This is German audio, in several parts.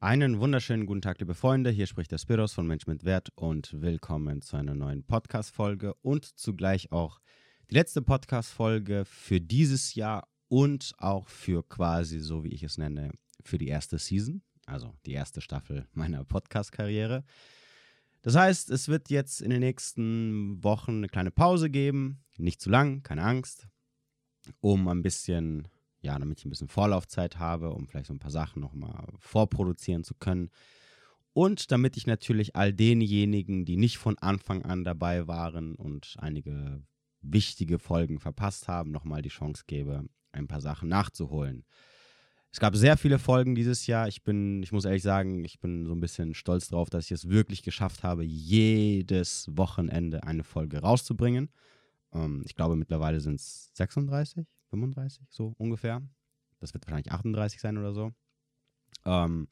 Einen wunderschönen guten Tag, liebe Freunde. Hier spricht der Spiros von Mensch mit Wert und willkommen zu einer neuen Podcast-Folge und zugleich auch die letzte Podcast-Folge für dieses Jahr und auch für quasi, so wie ich es nenne, für die erste Season, also die erste Staffel meiner Podcast-Karriere. Das heißt, es wird jetzt in den nächsten Wochen eine kleine Pause geben, nicht zu lang, keine Angst, um ein bisschen ja, damit ich ein bisschen Vorlaufzeit habe, um vielleicht so ein paar Sachen nochmal vorproduzieren zu können. Und damit ich natürlich all denjenigen, die nicht von Anfang an dabei waren und einige wichtige Folgen verpasst haben, nochmal die Chance gebe, ein paar Sachen nachzuholen. Es gab sehr viele Folgen dieses Jahr. Ich bin, ich muss ehrlich sagen, ich bin so ein bisschen stolz darauf, dass ich es wirklich geschafft habe, jedes Wochenende eine Folge rauszubringen. Ähm, ich glaube, mittlerweile sind es 36, 35, so ungefähr. Das wird wahrscheinlich 38 sein oder so. Ähm,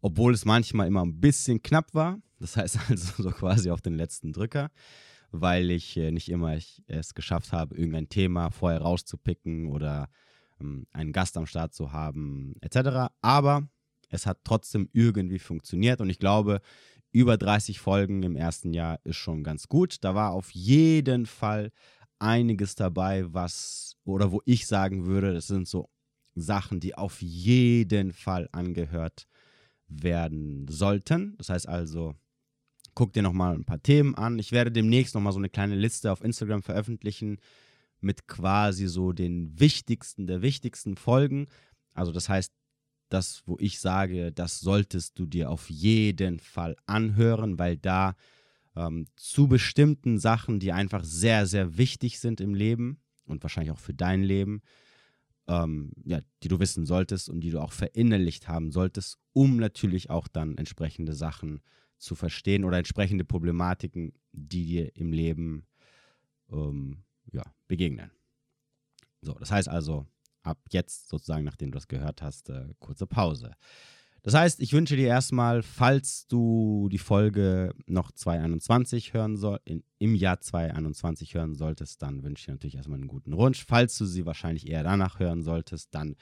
obwohl es manchmal immer ein bisschen knapp war. Das heißt also so quasi auf den letzten Drücker, weil ich äh, nicht immer es geschafft habe, irgendein Thema vorher rauszupicken oder ähm, einen Gast am Start zu haben, etc. Aber es hat trotzdem irgendwie funktioniert und ich glaube, über 30 Folgen im ersten Jahr ist schon ganz gut. Da war auf jeden Fall einiges dabei, was oder wo ich sagen würde, das sind so Sachen, die auf jeden Fall angehört werden sollten. Das heißt also, guck dir nochmal ein paar Themen an. Ich werde demnächst nochmal so eine kleine Liste auf Instagram veröffentlichen mit quasi so den wichtigsten der wichtigsten Folgen. Also das heißt, das, wo ich sage, das solltest du dir auf jeden Fall anhören, weil da ähm, zu bestimmten Sachen, die einfach sehr, sehr wichtig sind im Leben und wahrscheinlich auch für dein Leben, ähm, ja, die du wissen solltest und die du auch verinnerlicht haben solltest, um natürlich auch dann entsprechende Sachen zu verstehen oder entsprechende Problematiken, die dir im Leben ähm, ja, begegnen. So, das heißt also, ab jetzt sozusagen, nachdem du das gehört hast, äh, kurze Pause. Das heißt, ich wünsche dir erstmal, falls du die Folge noch 2021 hören soll, in, im Jahr 2021 hören solltest, dann wünsche ich dir natürlich erstmal einen guten Rutsch. Falls du sie wahrscheinlich eher danach hören solltest, dann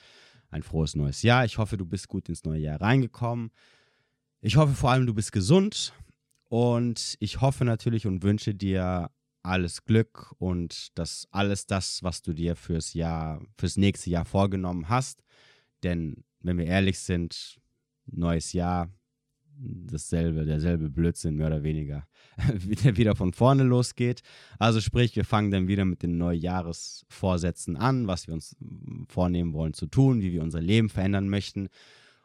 ein frohes neues Jahr. Ich hoffe, du bist gut ins neue Jahr reingekommen. Ich hoffe vor allem, du bist gesund und ich hoffe natürlich und wünsche dir alles Glück und dass alles das, was du dir fürs Jahr, fürs nächste Jahr vorgenommen hast. Denn wenn wir ehrlich sind, neues Jahr, dasselbe, derselbe Blödsinn mehr oder weniger, der wieder von vorne losgeht. Also sprich, wir fangen dann wieder mit den Neujahresvorsätzen an, was wir uns vornehmen wollen zu tun, wie wir unser Leben verändern möchten.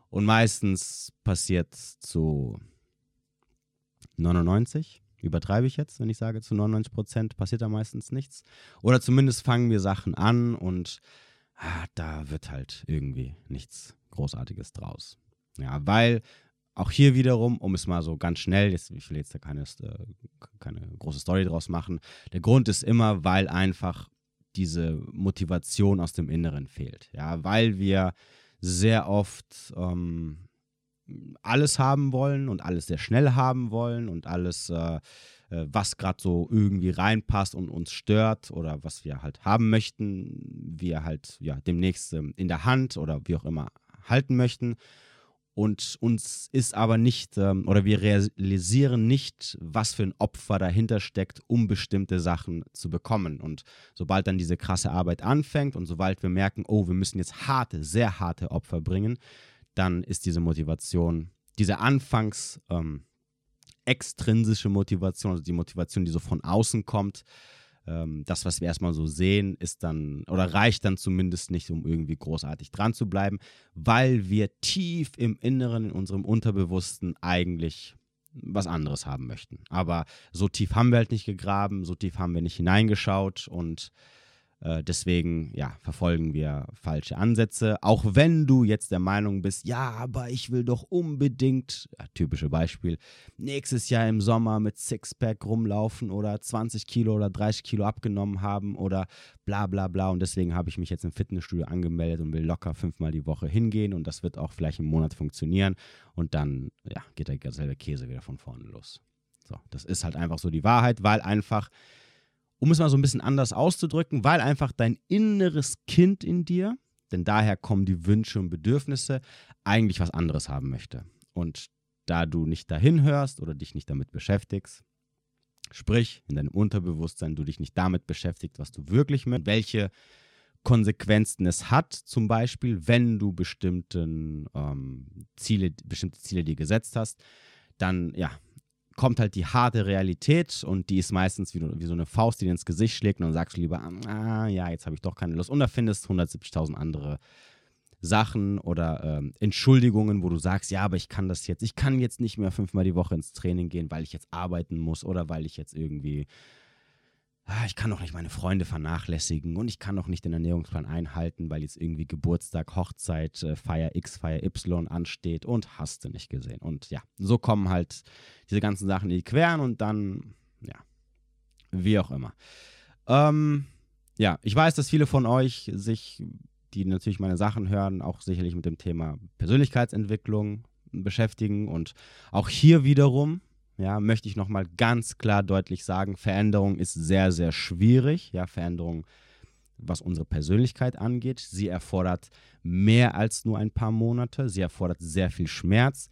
Und meistens passiert zu 99, übertreibe ich jetzt, wenn ich sage zu 99 Prozent, passiert da meistens nichts. Oder zumindest fangen wir Sachen an und ah, da wird halt irgendwie nichts Großartiges draus. Ja, weil auch hier wiederum, um es mal so ganz schnell, jetzt, ich will jetzt da keine, äh, keine große Story draus machen, der Grund ist immer, weil einfach diese Motivation aus dem Inneren fehlt. Ja, weil wir sehr oft ähm, alles haben wollen und alles sehr schnell haben wollen und alles, äh, äh was gerade so irgendwie reinpasst und uns stört oder was wir halt haben möchten, wir halt ja demnächst ähm, in der Hand oder wie auch immer halten möchten. Und uns ist aber nicht, ähm, oder wir realisieren nicht, was für ein Opfer dahinter steckt, um bestimmte Sachen zu bekommen. Und sobald dann diese krasse Arbeit anfängt und sobald wir merken, oh, wir müssen jetzt harte, sehr harte Opfer bringen, dann ist diese Motivation, diese anfangs ähm, extrinsische Motivation, also die Motivation, die so von außen kommt, ähm, das, was wir erstmal so sehen, ist dann oder reicht dann zumindest nicht, um irgendwie großartig dran zu bleiben, weil wir tief im Inneren, in unserem Unterbewussten eigentlich was anderes haben möchten. Aber so tief haben wir halt nicht gegraben, so tief haben wir nicht hineingeschaut und deswegen, ja, verfolgen wir falsche Ansätze. Auch wenn du jetzt der Meinung bist, ja, aber ich will doch unbedingt, ja, typische Beispiel, nächstes Jahr im Sommer mit Sixpack rumlaufen oder 20 Kilo oder 30 Kilo abgenommen haben oder bla bla bla. Und deswegen habe ich mich jetzt im Fitnessstudio angemeldet und will locker fünfmal die Woche hingehen und das wird auch vielleicht im Monat funktionieren. Und dann, ja, geht der selbe Käse wieder von vorne los. So, das ist halt einfach so die Wahrheit, weil einfach um es mal so ein bisschen anders auszudrücken, weil einfach dein inneres Kind in dir, denn daher kommen die Wünsche und Bedürfnisse, eigentlich was anderes haben möchte. Und da du nicht dahin hörst oder dich nicht damit beschäftigst, sprich in deinem Unterbewusstsein du dich nicht damit beschäftigst, was du wirklich möchtest, welche Konsequenzen es hat, zum Beispiel, wenn du bestimmten, ähm, Ziele, bestimmte Ziele dir gesetzt hast, dann ja, kommt halt die harte Realität und die ist meistens wie, wie so eine Faust, die dir ins Gesicht schlägt und dann sagst du lieber, ah ja, jetzt habe ich doch keine Lust. Und da findest 170.000 andere Sachen oder ähm, Entschuldigungen, wo du sagst, ja, aber ich kann das jetzt, ich kann jetzt nicht mehr fünfmal die Woche ins Training gehen, weil ich jetzt arbeiten muss oder weil ich jetzt irgendwie, ich kann doch nicht meine Freunde vernachlässigen und ich kann doch nicht den Ernährungsplan einhalten, weil jetzt irgendwie Geburtstag, Hochzeit, äh, Feier X, Feier Y ansteht und hast du nicht gesehen. Und ja, so kommen halt diese ganzen Sachen in die Queren und dann, ja, wie auch immer. Ähm, ja, ich weiß, dass viele von euch sich die natürlich meine Sachen hören, auch sicherlich mit dem Thema Persönlichkeitsentwicklung beschäftigen. Und auch hier wiederum, ja, möchte ich nochmal ganz klar deutlich sagen, Veränderung ist sehr, sehr schwierig. Ja, Veränderung, was unsere Persönlichkeit angeht. Sie erfordert mehr als nur ein paar Monate. Sie erfordert sehr viel Schmerz.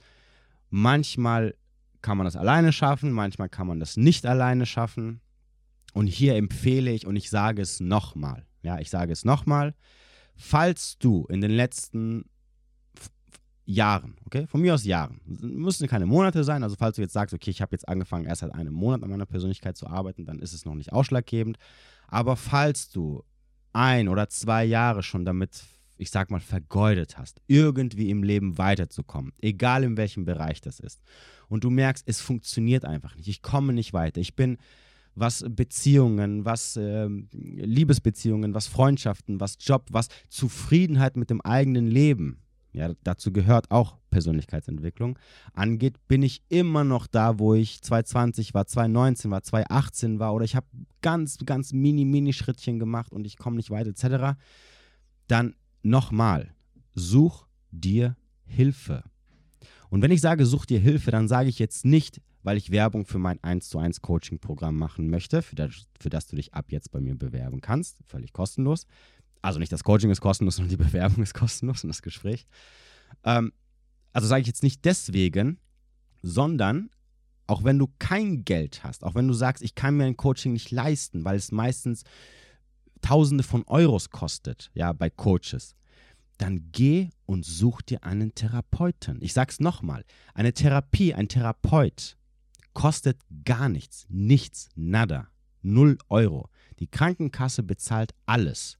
Manchmal kann man das alleine schaffen, manchmal kann man das nicht alleine schaffen. Und hier empfehle ich, und ich sage es nochmal, ja, ich sage es nochmal, falls du in den letzten Jahren, okay, von mir aus Jahren, müssen keine Monate sein, also falls du jetzt sagst, okay, ich habe jetzt angefangen, erst seit einem Monat an meiner Persönlichkeit zu arbeiten, dann ist es noch nicht ausschlaggebend, aber falls du ein oder zwei Jahre schon damit, ich sag mal, vergeudet hast, irgendwie im Leben weiterzukommen, egal in welchem Bereich das ist, und du merkst, es funktioniert einfach nicht, ich komme nicht weiter, ich bin was Beziehungen, was äh, Liebesbeziehungen, was Freundschaften, was Job, was Zufriedenheit mit dem eigenen Leben, ja, dazu gehört auch Persönlichkeitsentwicklung, angeht, bin ich immer noch da, wo ich 2020 war, 2019 war, 2018 war oder ich habe ganz, ganz mini, mini Schrittchen gemacht und ich komme nicht weiter etc., dann nochmal, such dir Hilfe. Und wenn ich sage, such dir Hilfe, dann sage ich jetzt nicht, weil ich Werbung für mein 1 zu 1 Coaching-Programm machen möchte, für das, für das du dich ab jetzt bei mir bewerben kannst, völlig kostenlos. Also nicht das Coaching ist kostenlos, sondern die Bewerbung ist kostenlos und das Gespräch. Ähm, also sage ich jetzt nicht deswegen, sondern auch wenn du kein Geld hast, auch wenn du sagst, ich kann mir ein Coaching nicht leisten, weil es meistens Tausende von Euros kostet, ja, bei Coaches, dann geh und such dir einen Therapeuten. Ich sag's nochmal: Eine Therapie, ein Therapeut kostet gar nichts. Nichts, nada. Null Euro. Die Krankenkasse bezahlt alles.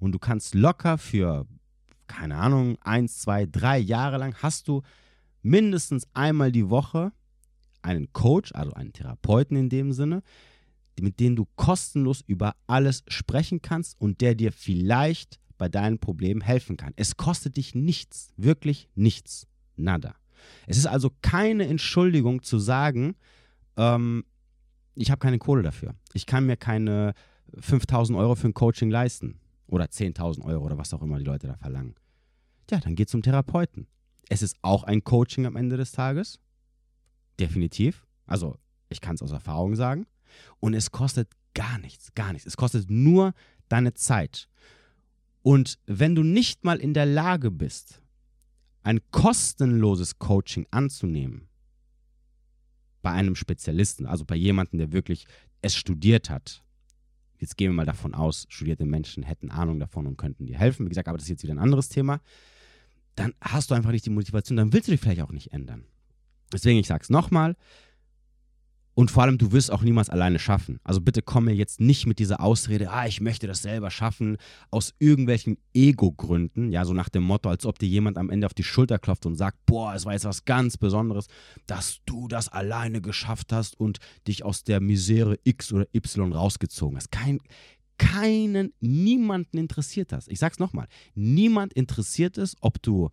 Und du kannst locker für, keine Ahnung, eins, zwei, drei Jahre lang hast du mindestens einmal die Woche einen Coach, also einen Therapeuten in dem Sinne, mit dem du kostenlos über alles sprechen kannst und der dir vielleicht bei deinen Problemen helfen kann. Es kostet dich nichts, wirklich nichts, nada. Es ist also keine Entschuldigung zu sagen, ähm, ich habe keine Kohle dafür. Ich kann mir keine 5000 Euro für ein Coaching leisten oder 10.000 Euro oder was auch immer die Leute da verlangen. Ja, dann geht zum Therapeuten. Es ist auch ein Coaching am Ende des Tages. Definitiv. Also, ich kann es aus Erfahrung sagen. Und es kostet gar nichts, gar nichts. Es kostet nur deine Zeit. Und wenn du nicht mal in der Lage bist, ein kostenloses Coaching anzunehmen, bei einem Spezialisten, also bei jemandem, der wirklich es studiert hat, jetzt gehen wir mal davon aus, studierte Menschen hätten Ahnung davon und könnten dir helfen, wie gesagt, aber das ist jetzt wieder ein anderes Thema, dann hast du einfach nicht die Motivation, dann willst du dich vielleicht auch nicht ändern. Deswegen, ich sage es nochmal, und vor allem, du wirst auch niemals alleine schaffen. Also bitte komm mir jetzt nicht mit dieser Ausrede, ah, ich möchte das selber schaffen, aus irgendwelchen Ego-Gründen, ja, so nach dem Motto, als ob dir jemand am Ende auf die Schulter klopft und sagt, boah, es war jetzt was ganz Besonderes, dass du das alleine geschafft hast und dich aus der Misere X oder Y rausgezogen hast. Kein, keinen, niemanden interessiert das. Ich sag's nochmal, niemand interessiert es, ob du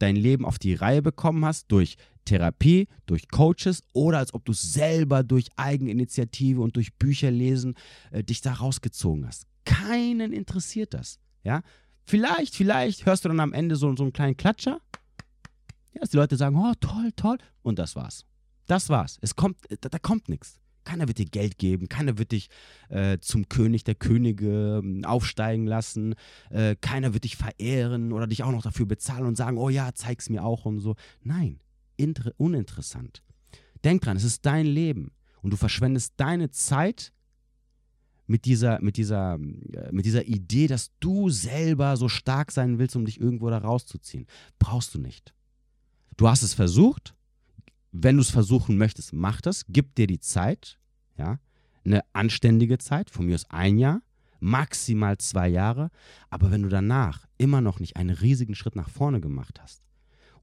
dein Leben auf die Reihe bekommen hast durch Therapie, durch Coaches oder als ob du selber durch Eigeninitiative und durch Bücher lesen äh, dich da rausgezogen hast. Keinen interessiert das. Ja? Vielleicht, vielleicht hörst du dann am Ende so, so einen kleinen Klatscher, ja, dass die Leute sagen, oh, toll, toll, und das war's. Das war's. Es kommt, da, da kommt nichts. Keiner wird dir Geld geben, keiner wird dich äh, zum König der Könige äh, aufsteigen lassen, äh, keiner wird dich verehren oder dich auch noch dafür bezahlen und sagen, oh ja, zeig's mir auch und so. Nein, uninteressant. Denk dran, es ist dein Leben und du verschwendest deine Zeit mit dieser, mit dieser, äh, mit dieser Idee, dass du selber so stark sein willst, um dich irgendwo da rauszuziehen. Brauchst du nicht. Du hast es versucht. Wenn du es versuchen möchtest, mach das. Gib dir die Zeit. Ja, eine anständige Zeit, von mir aus ein Jahr, maximal zwei Jahre. Aber wenn du danach immer noch nicht einen riesigen Schritt nach vorne gemacht hast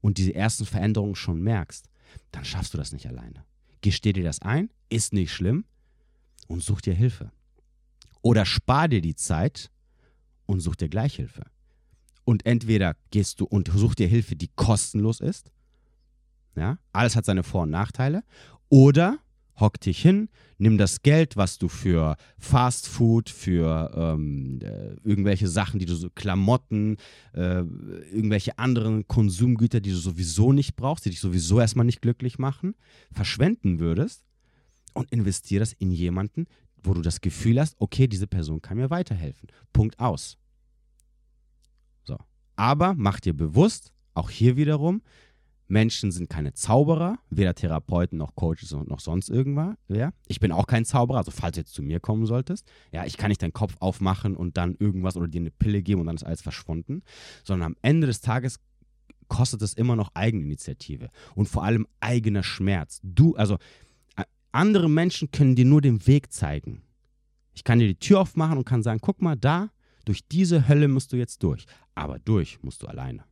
und diese ersten Veränderungen schon merkst, dann schaffst du das nicht alleine. Gesteh dir das ein, ist nicht schlimm und such dir Hilfe. Oder spar dir die Zeit und such dir Gleichhilfe. Und entweder gehst du und such dir Hilfe, die kostenlos ist. Ja, alles hat seine Vor- und Nachteile. Oder hock dich hin, nimm das Geld, was du für Fast Food, für ähm, äh, irgendwelche Sachen, die du so Klamotten, äh, irgendwelche anderen Konsumgüter, die du sowieso nicht brauchst, die dich sowieso erstmal nicht glücklich machen, verschwenden würdest und investier das in jemanden, wo du das Gefühl hast, okay, diese Person kann mir weiterhelfen. Punkt aus. So. Aber mach dir bewusst, auch hier wiederum, Menschen sind keine Zauberer, weder Therapeuten noch Coaches noch sonst irgendwer. Ja? Ich bin auch kein Zauberer, also falls du jetzt zu mir kommen solltest. Ja, ich kann nicht deinen Kopf aufmachen und dann irgendwas oder dir eine Pille geben und dann ist alles verschwunden, sondern am Ende des Tages kostet es immer noch Eigeninitiative und vor allem eigener Schmerz. Du, also andere Menschen können dir nur den Weg zeigen. Ich kann dir die Tür aufmachen und kann sagen, guck mal, da, durch diese Hölle musst du jetzt durch. Aber durch musst du alleine.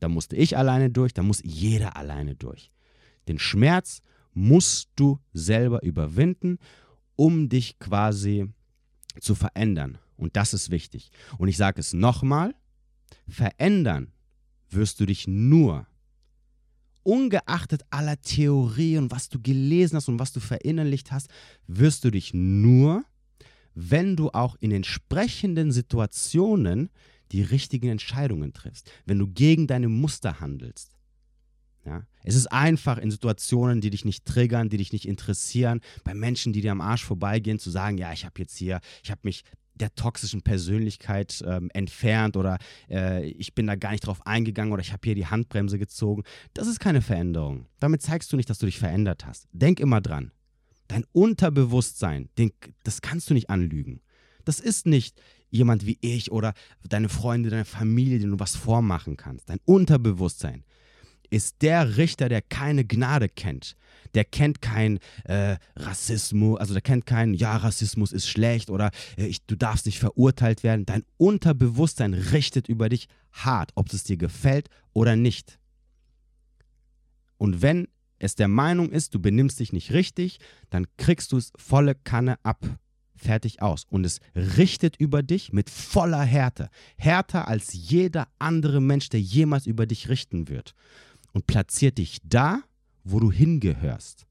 Da musste ich alleine durch, da muss jeder alleine durch. Den Schmerz musst du selber überwinden, um dich quasi zu verändern. Und das ist wichtig. Und ich sage es nochmal, verändern wirst du dich nur, ungeachtet aller Theorien, was du gelesen hast und was du verinnerlicht hast, wirst du dich nur, wenn du auch in entsprechenden Situationen die richtigen Entscheidungen triffst, wenn du gegen deine Muster handelst. Ja? Es ist einfach in Situationen, die dich nicht triggern, die dich nicht interessieren, bei Menschen, die dir am Arsch vorbeigehen, zu sagen, ja, ich habe jetzt hier, ich habe mich der toxischen Persönlichkeit ähm, entfernt oder äh, ich bin da gar nicht drauf eingegangen oder ich habe hier die Handbremse gezogen. Das ist keine Veränderung. Damit zeigst du nicht, dass du dich verändert hast. Denk immer dran. Dein Unterbewusstsein, den, das kannst du nicht anlügen. Das ist nicht, jemand wie ich oder deine Freunde, deine Familie, denen du was vormachen kannst. Dein Unterbewusstsein ist der Richter, der keine Gnade kennt. Der kennt kein äh, Rassismus, also der kennt keinen, ja, Rassismus ist schlecht oder äh, ich, du darfst nicht verurteilt werden. Dein Unterbewusstsein richtet über dich hart, ob es dir gefällt oder nicht. Und wenn es der Meinung ist, du benimmst dich nicht richtig, dann kriegst du es volle Kanne ab fertig aus. Und es richtet über dich mit voller Härte. Härter als jeder andere Mensch, der jemals über dich richten wird. Und platziert dich da, wo du hingehörst.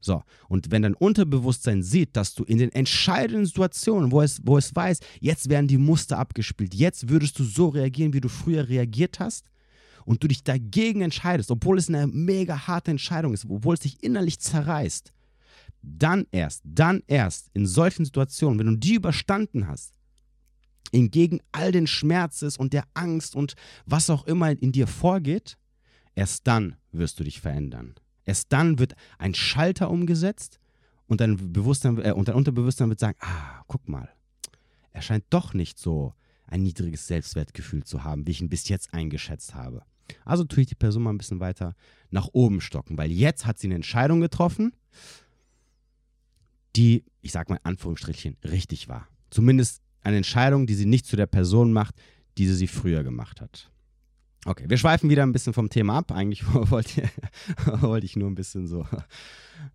So, und wenn dein Unterbewusstsein sieht, dass du in den entscheidenden Situationen, wo es, wo es weiß, jetzt werden die Muster abgespielt, jetzt würdest du so reagieren, wie du früher reagiert hast, und du dich dagegen entscheidest, obwohl es eine mega harte Entscheidung ist, obwohl es dich innerlich zerreißt, dann erst, dann erst in solchen Situationen, wenn du die überstanden hast, entgegen all den Schmerzes und der Angst und was auch immer in dir vorgeht, erst dann wirst du dich verändern. Erst dann wird ein Schalter umgesetzt und dein, Bewusstsein, äh, und dein Unterbewusstsein wird sagen, ah, guck mal, er scheint doch nicht so ein niedriges Selbstwertgefühl zu haben, wie ich ihn bis jetzt eingeschätzt habe. Also tue ich die Person mal ein bisschen weiter nach oben stocken, weil jetzt hat sie eine Entscheidung getroffen die, ich sag mal in Anführungsstrichen, richtig war. Zumindest eine Entscheidung, die sie nicht zu der Person macht, die sie, sie früher gemacht hat. Okay, wir schweifen wieder ein bisschen vom Thema ab. Eigentlich wollte, wollte ich nur ein bisschen so,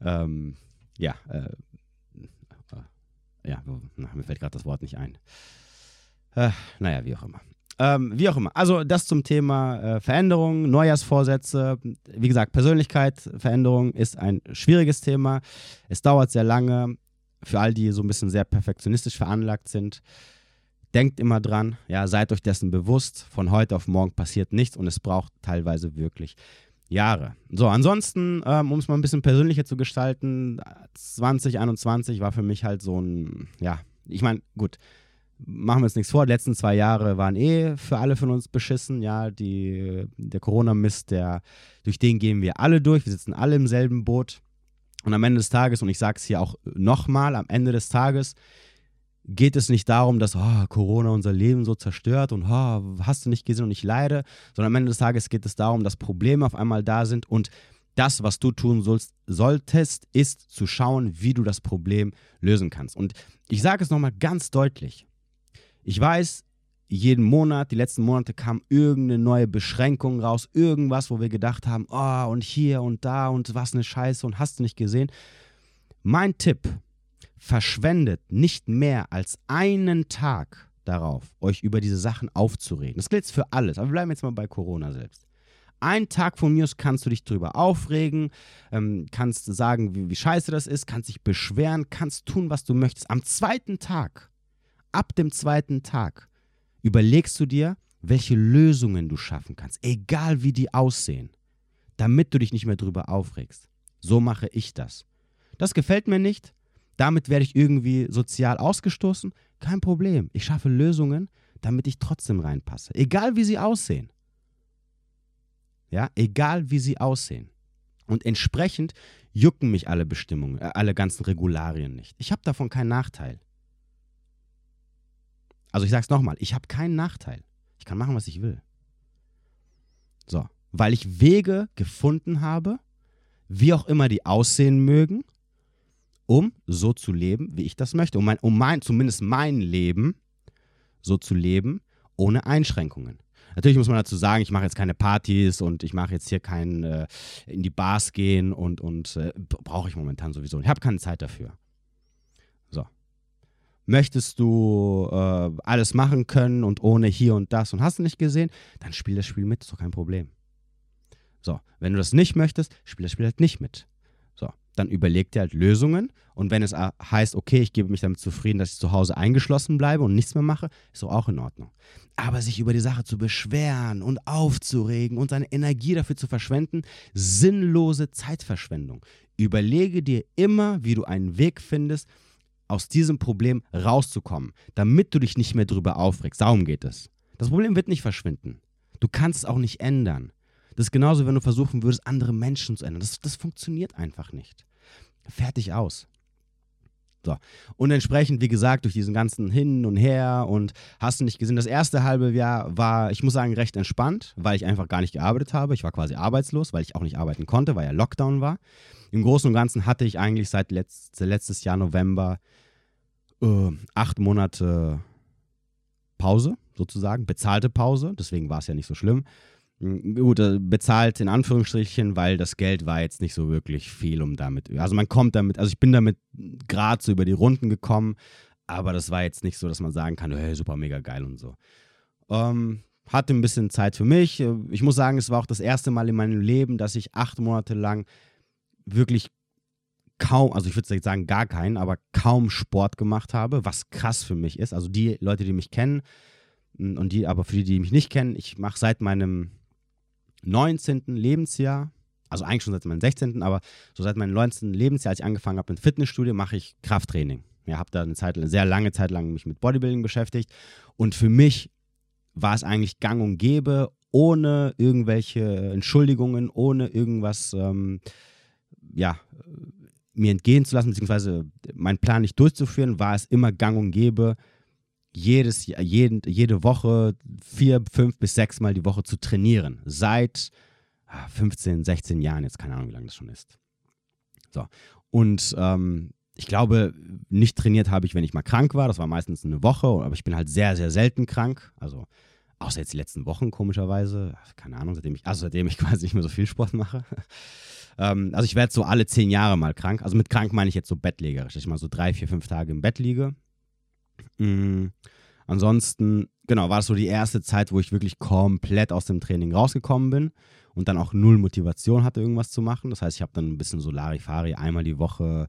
ähm, ja, äh, äh, ja, mir fällt gerade das Wort nicht ein. Äh, naja, wie auch immer. Ähm, wie auch immer. Also das zum Thema äh, Veränderung, Neujahrsvorsätze. Wie gesagt, Persönlichkeit, Veränderung ist ein schwieriges Thema. Es dauert sehr lange. Für all die so ein bisschen sehr perfektionistisch veranlagt sind, denkt immer dran, ja, seid euch dessen bewusst. Von heute auf morgen passiert nichts und es braucht teilweise wirklich Jahre. So, ansonsten, ähm, um es mal ein bisschen persönlicher zu gestalten, 2021 war für mich halt so ein, ja, ich meine, gut, machen wir uns nichts vor, die letzten zwei Jahre waren eh für alle von uns beschissen. Ja, die, der Corona-Mist, der, durch den gehen wir alle durch. Wir sitzen alle im selben Boot. Und am Ende des Tages, und ich sage es hier auch nochmal, am Ende des Tages geht es nicht darum, dass oh, Corona unser Leben so zerstört und oh, hast du nicht gesehen und ich leide, sondern am Ende des Tages geht es darum, dass Probleme auf einmal da sind und das, was du tun sollst, solltest, ist zu schauen, wie du das Problem lösen kannst. Und ich sage es nochmal ganz deutlich. Ich weiß, jeden Monat, die letzten Monate kam irgendeine neue Beschränkung raus, irgendwas, wo wir gedacht haben, oh, und hier und da und was eine Scheiße und hast du nicht gesehen. Mein Tipp, verschwendet nicht mehr als einen Tag darauf, euch über diese Sachen aufzureden. Das gilt für alles, aber wir bleiben jetzt mal bei Corona selbst. Ein Tag von mir kannst du dich drüber aufregen, ähm, kannst sagen, wie, wie scheiße das ist, kannst dich beschweren, kannst tun, was du möchtest. Am zweiten Tag, ab dem zweiten Tag, überlegst du dir, welche Lösungen du schaffen kannst, egal wie die aussehen, damit du dich nicht mehr drüber aufregst. So mache ich das. Das gefällt mir nicht, damit werde ich irgendwie sozial ausgestoßen. Kein Problem. Ich schaffe Lösungen, damit ich trotzdem reinpasse. Egal wie sie aussehen. Ja, egal wie sie aussehen. Und entsprechend jucken mich alle Bestimmungen, äh, alle ganzen Regularien nicht. Ich habe davon keinen Nachteil. Also ich sage es nochmal, ich habe keinen Nachteil. Ich kann machen, was ich will. So, weil ich Wege gefunden habe, wie auch immer die aussehen mögen, um so zu leben, wie ich das möchte. Um, mein, um mein, zumindest mein Leben so zu leben, ohne Einschränkungen. Natürlich muss man dazu sagen, ich mache jetzt keine Partys und ich mache jetzt hier kein äh, in die Bars gehen und, und äh, brauche ich momentan sowieso. Ich habe keine Zeit dafür. So. Möchtest du äh, alles machen können und ohne hier und das und hast du nicht gesehen, dann spiel das Spiel mit, ist doch kein Problem. So, wenn du das nicht möchtest, spiel das Spiel halt nicht mit dann überleg dir halt Lösungen. Und wenn es heißt, okay, ich gebe mich damit zufrieden, dass ich zu Hause eingeschlossen bleibe und nichts mehr mache, ist doch auch in Ordnung. Aber sich über die Sache zu beschweren und aufzuregen und seine Energie dafür zu verschwenden, sinnlose Zeitverschwendung. Überlege dir immer, wie du einen Weg findest, aus diesem Problem rauszukommen, damit du dich nicht mehr drüber aufregst. Darum geht es. Das Problem wird nicht verschwinden. Du kannst es auch nicht ändern. Das ist genauso, wenn du versuchen würdest, andere Menschen zu ändern. Das, das funktioniert einfach nicht. Fertig aus. So. Und entsprechend, wie gesagt, durch diesen ganzen Hin und Her und hast du nicht gesehen, das erste halbe Jahr war, ich muss sagen, recht entspannt, weil ich einfach gar nicht gearbeitet habe. Ich war quasi arbeitslos, weil ich auch nicht arbeiten konnte, weil ja Lockdown war. Im Großen und Ganzen hatte ich eigentlich seit letzt, letztes Jahr November äh, acht Monate Pause, sozusagen, bezahlte Pause. Deswegen war es ja nicht so schlimm. Hm, gut, äh, bezahlt in Anführungsstrichen, weil das Geld war jetzt nicht so wirklich viel, um damit. Also man kommt damit, also ich bin damit gerade so über die Runden gekommen, aber das war jetzt nicht so, dass man sagen kann, hey, super, mega geil und so. Ähm, hatte ein bisschen Zeit für mich. Ich muss sagen, es war auch das erste Mal in meinem Leben, dass ich acht Monate lang wirklich kaum, also ich würde jetzt sagen gar keinen, aber kaum Sport gemacht habe, was krass für mich ist. Also die Leute, die mich kennen hm, und die, aber für die, die mich nicht kennen, ich mache seit meinem 19. Lebensjahr, also eigentlich schon seit meinem 16., aber so seit meinem 19. Lebensjahr, als ich angefangen habe mit Fitnessstudio, mache ich Krafttraining. Ja, habe da eine Zeit, eine sehr lange Zeit lang mich mit Bodybuilding beschäftigt und für mich war es eigentlich gang und gäbe, ohne irgendwelche Entschuldigungen, ohne irgendwas, ähm, ja, mir entgehen zu lassen, beziehungsweise meinen Plan nicht durchzuführen, war es immer gang und gäbe, jedes, jeden, jede Woche vier, fünf bis sechs Mal die Woche zu trainieren. Seit 15, ah, 16 Jahren, jetzt keine Ahnung, wie lange das schon ist. So. Und ähm, ich glaube, nicht trainiert habe ich, wenn ich mal krank war. Das war meistens eine Woche, aber ich bin halt sehr, sehr selten krank. Also, außer jetzt die letzten Wochen, komischerweise. Keine Ahnung, seitdem ich, also seitdem ich quasi nicht mehr so viel Sport mache. ähm, also, ich werde so alle zehn Jahre mal krank. Also, mit krank meine ich jetzt so bettlägerisch, dass ich mal so drei, vier, fünf Tage im Bett liege. Mhm. Ansonsten, genau, war es so die erste Zeit, wo ich wirklich komplett aus dem Training rausgekommen bin und dann auch null Motivation hatte, irgendwas zu machen. Das heißt, ich habe dann ein bisschen so Larifari einmal die Woche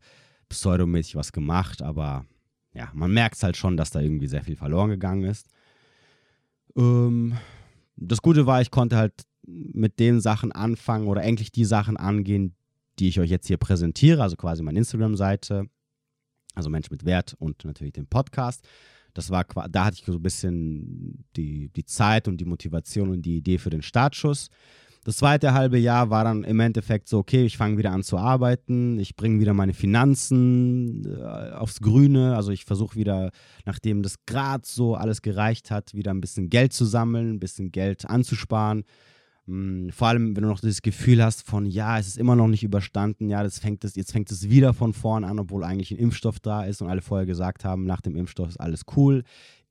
pseudomäßig was gemacht, aber ja, man merkt es halt schon, dass da irgendwie sehr viel verloren gegangen ist. Ähm, das Gute war, ich konnte halt mit den Sachen anfangen oder endlich die Sachen angehen, die ich euch jetzt hier präsentiere, also quasi meine Instagram-Seite, also Mensch mit Wert und natürlich den Podcast. Das war, da hatte ich so ein bisschen die, die Zeit und die Motivation und die Idee für den Startschuss. Das zweite halbe Jahr war dann im Endeffekt so, okay, ich fange wieder an zu arbeiten, ich bringe wieder meine Finanzen äh, aufs Grüne, also ich versuche wieder, nachdem das gerade so alles gereicht hat, wieder ein bisschen Geld zu sammeln, ein bisschen Geld anzusparen. Mm, vor allem, wenn du noch das Gefühl hast von, ja, es ist immer noch nicht überstanden, ja, das fängt das, jetzt fängt es wieder von vorn an, obwohl eigentlich ein Impfstoff da ist und alle vorher gesagt haben, nach dem Impfstoff ist alles cool.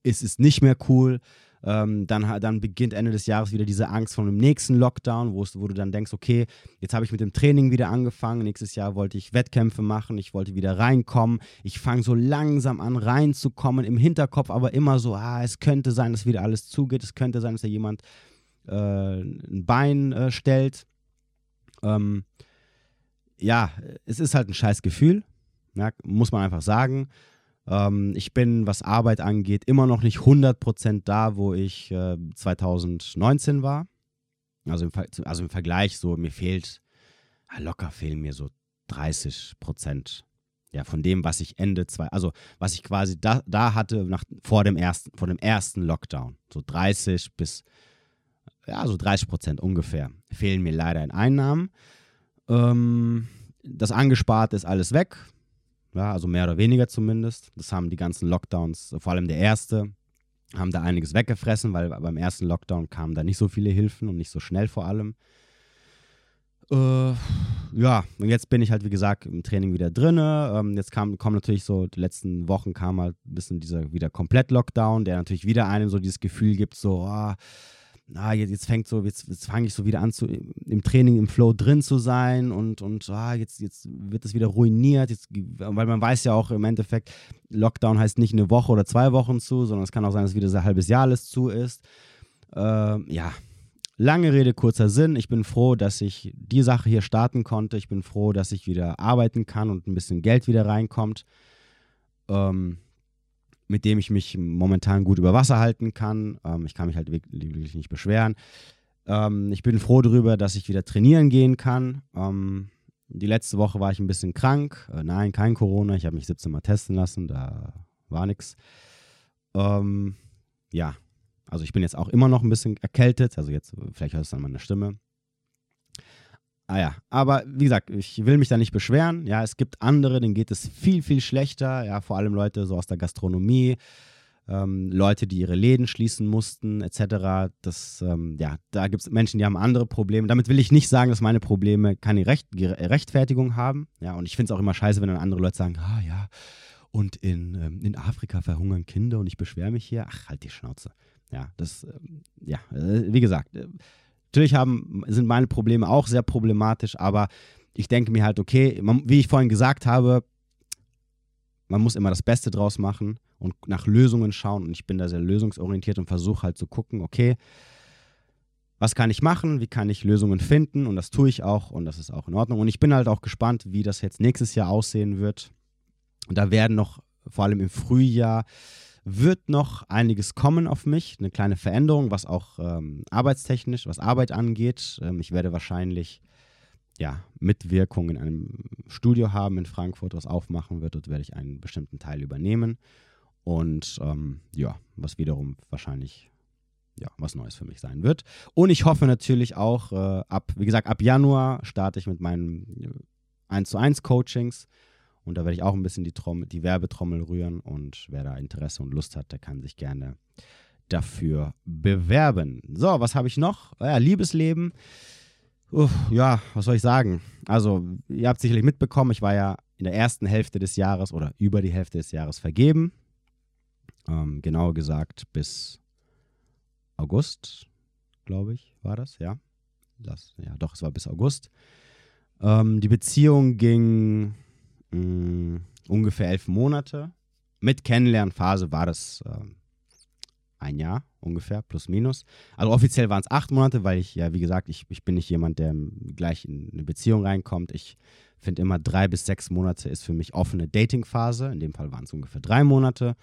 Es ist nicht mehr cool. Ähm, dann, dann beginnt Ende des Jahres wieder diese Angst vor dem nächsten Lockdown, wo, wo du dann denkst, okay, jetzt habe ich mit dem Training wieder angefangen, nächstes Jahr wollte ich Wettkämpfe machen, ich wollte wieder reinkommen, ich fange so langsam an reinzukommen, im Hinterkopf aber immer so, ah, es könnte sein, dass wieder alles zugeht, es könnte sein, dass da jemand ein Bein äh, stellt. Ähm, ja, es ist halt ein scheiß Gefühl, ja, muss man einfach sagen. Ähm, ich bin, was Arbeit angeht, immer noch nicht 100% da, wo ich äh, 2019 war. Also im, also im Vergleich, so mir fehlt, locker fehlen mir so 30% Ja, von dem, was ich Ende zwei, also was ich quasi da, da hatte nach, vor, dem ersten, vor dem ersten Lockdown. So 30 bis, ja, so 30 Prozent ungefähr. Fehlen mir leider in Einnahmen. Ähm, das Angesparte ist alles weg. Ja, also mehr oder weniger zumindest. Das haben die ganzen Lockdowns, vor allem der erste, haben da einiges weggefressen, weil beim ersten Lockdown kamen da nicht so viele Hilfen und nicht so schnell vor allem. Äh, ja, und jetzt bin ich halt, wie gesagt, im Training wieder drin. Ähm, jetzt kam, kommen natürlich so, die letzten Wochen kam halt ein bisschen dieser wieder komplett Lockdown, der natürlich wieder einem so dieses Gefühl gibt, so, oh, ah, jetzt, jetzt fängt so, jetzt, jetzt fange ich so wieder an, zu, im Training, im Flow drin zu sein und, und ah, jetzt, jetzt wird es wieder ruiniert, jetzt, weil man weiß ja auch im Endeffekt, Lockdown heißt nicht eine Woche oder zwei Wochen zu, sondern es kann auch sein, dass wieder ein halbes Jahr alles zu ist. Äh, ja, lange Rede, kurzer Sinn. Ich bin froh, dass ich die Sache hier starten konnte. Ich bin froh, dass ich wieder arbeiten kann und ein bisschen Geld wieder reinkommt. Ähm, mit dem ich mich momentan gut über Wasser halten kann. Ähm, ich kann mich halt wirklich nicht beschweren. Ähm, ich bin froh darüber, dass ich wieder trainieren gehen kann. Ähm, die letzte Woche war ich ein bisschen krank. Äh, nein, kein Corona. Ich habe mich 17 Mal testen lassen. Da war nichts. Ähm, ja, also ich bin jetzt auch immer noch ein bisschen erkältet. Also jetzt, vielleicht hörst du an meiner Stimme. Ah ja, aber wie gesagt, ich will mich da nicht beschweren. Ja, es gibt andere, denen geht es viel, viel schlechter. Ja, vor allem Leute so aus der Gastronomie, ähm, Leute, die ihre Läden schließen mussten, etc. Das, ähm, ja, da gibt es Menschen, die haben andere Probleme. Damit will ich nicht sagen, dass meine Probleme keine Recht, Rechtfertigung haben. Ja, und ich finde es auch immer scheiße, wenn dann andere Leute sagen, ah ja, und in, ähm, in Afrika verhungern Kinder und ich beschwere mich hier. Ach, halt die Schnauze. Ja, das, ähm, ja, äh, wie gesagt, äh, Natürlich haben, sind meine Probleme auch sehr problematisch, aber ich denke mir halt, okay, man, wie ich vorhin gesagt habe, man muss immer das Beste draus machen und nach Lösungen schauen. Und ich bin da sehr lösungsorientiert und versuche halt zu gucken, okay, was kann ich machen, wie kann ich Lösungen finden und das tue ich auch und das ist auch in Ordnung. Und ich bin halt auch gespannt, wie das jetzt nächstes Jahr aussehen wird. Und da werden noch vor allem im Frühjahr wird noch einiges kommen auf mich, eine kleine Veränderung, was auch ähm, arbeitstechnisch, was Arbeit angeht. Ähm, ich werde wahrscheinlich ja, Mitwirkung in einem Studio haben in Frankfurt, was aufmachen wird. Dort werde ich einen bestimmten Teil übernehmen. Und ähm, ja, was wiederum wahrscheinlich ja, was Neues für mich sein wird. Und ich hoffe natürlich auch, äh, ab, wie gesagt, ab Januar starte ich mit meinen 1 zu 1 Coachings. Und da werde ich auch ein bisschen die, Trommel, die Werbetrommel rühren. Und wer da Interesse und Lust hat, der kann sich gerne dafür bewerben. So, was habe ich noch? Ja, Liebesleben. Uff, ja, was soll ich sagen? Also, ihr habt sicherlich mitbekommen, ich war ja in der ersten Hälfte des Jahres oder über die Hälfte des Jahres vergeben. Ähm, genauer gesagt bis August, glaube ich, war das, ja. Das, ja, doch, es war bis August. Ähm, die Beziehung ging mh, mm, ungefähr elf Monate. Mit Kennenlernphase war das äh, ein Jahr ungefähr, plus minus. Also offiziell waren es acht Monate, weil ich, ja, wie gesagt, ich, ich bin nicht jemand, der gleich in eine Beziehung reinkommt. Ich finde immer drei bis sechs Monate ist für mich offene Datingphase. In dem Fall waren es ungefähr drei Monate.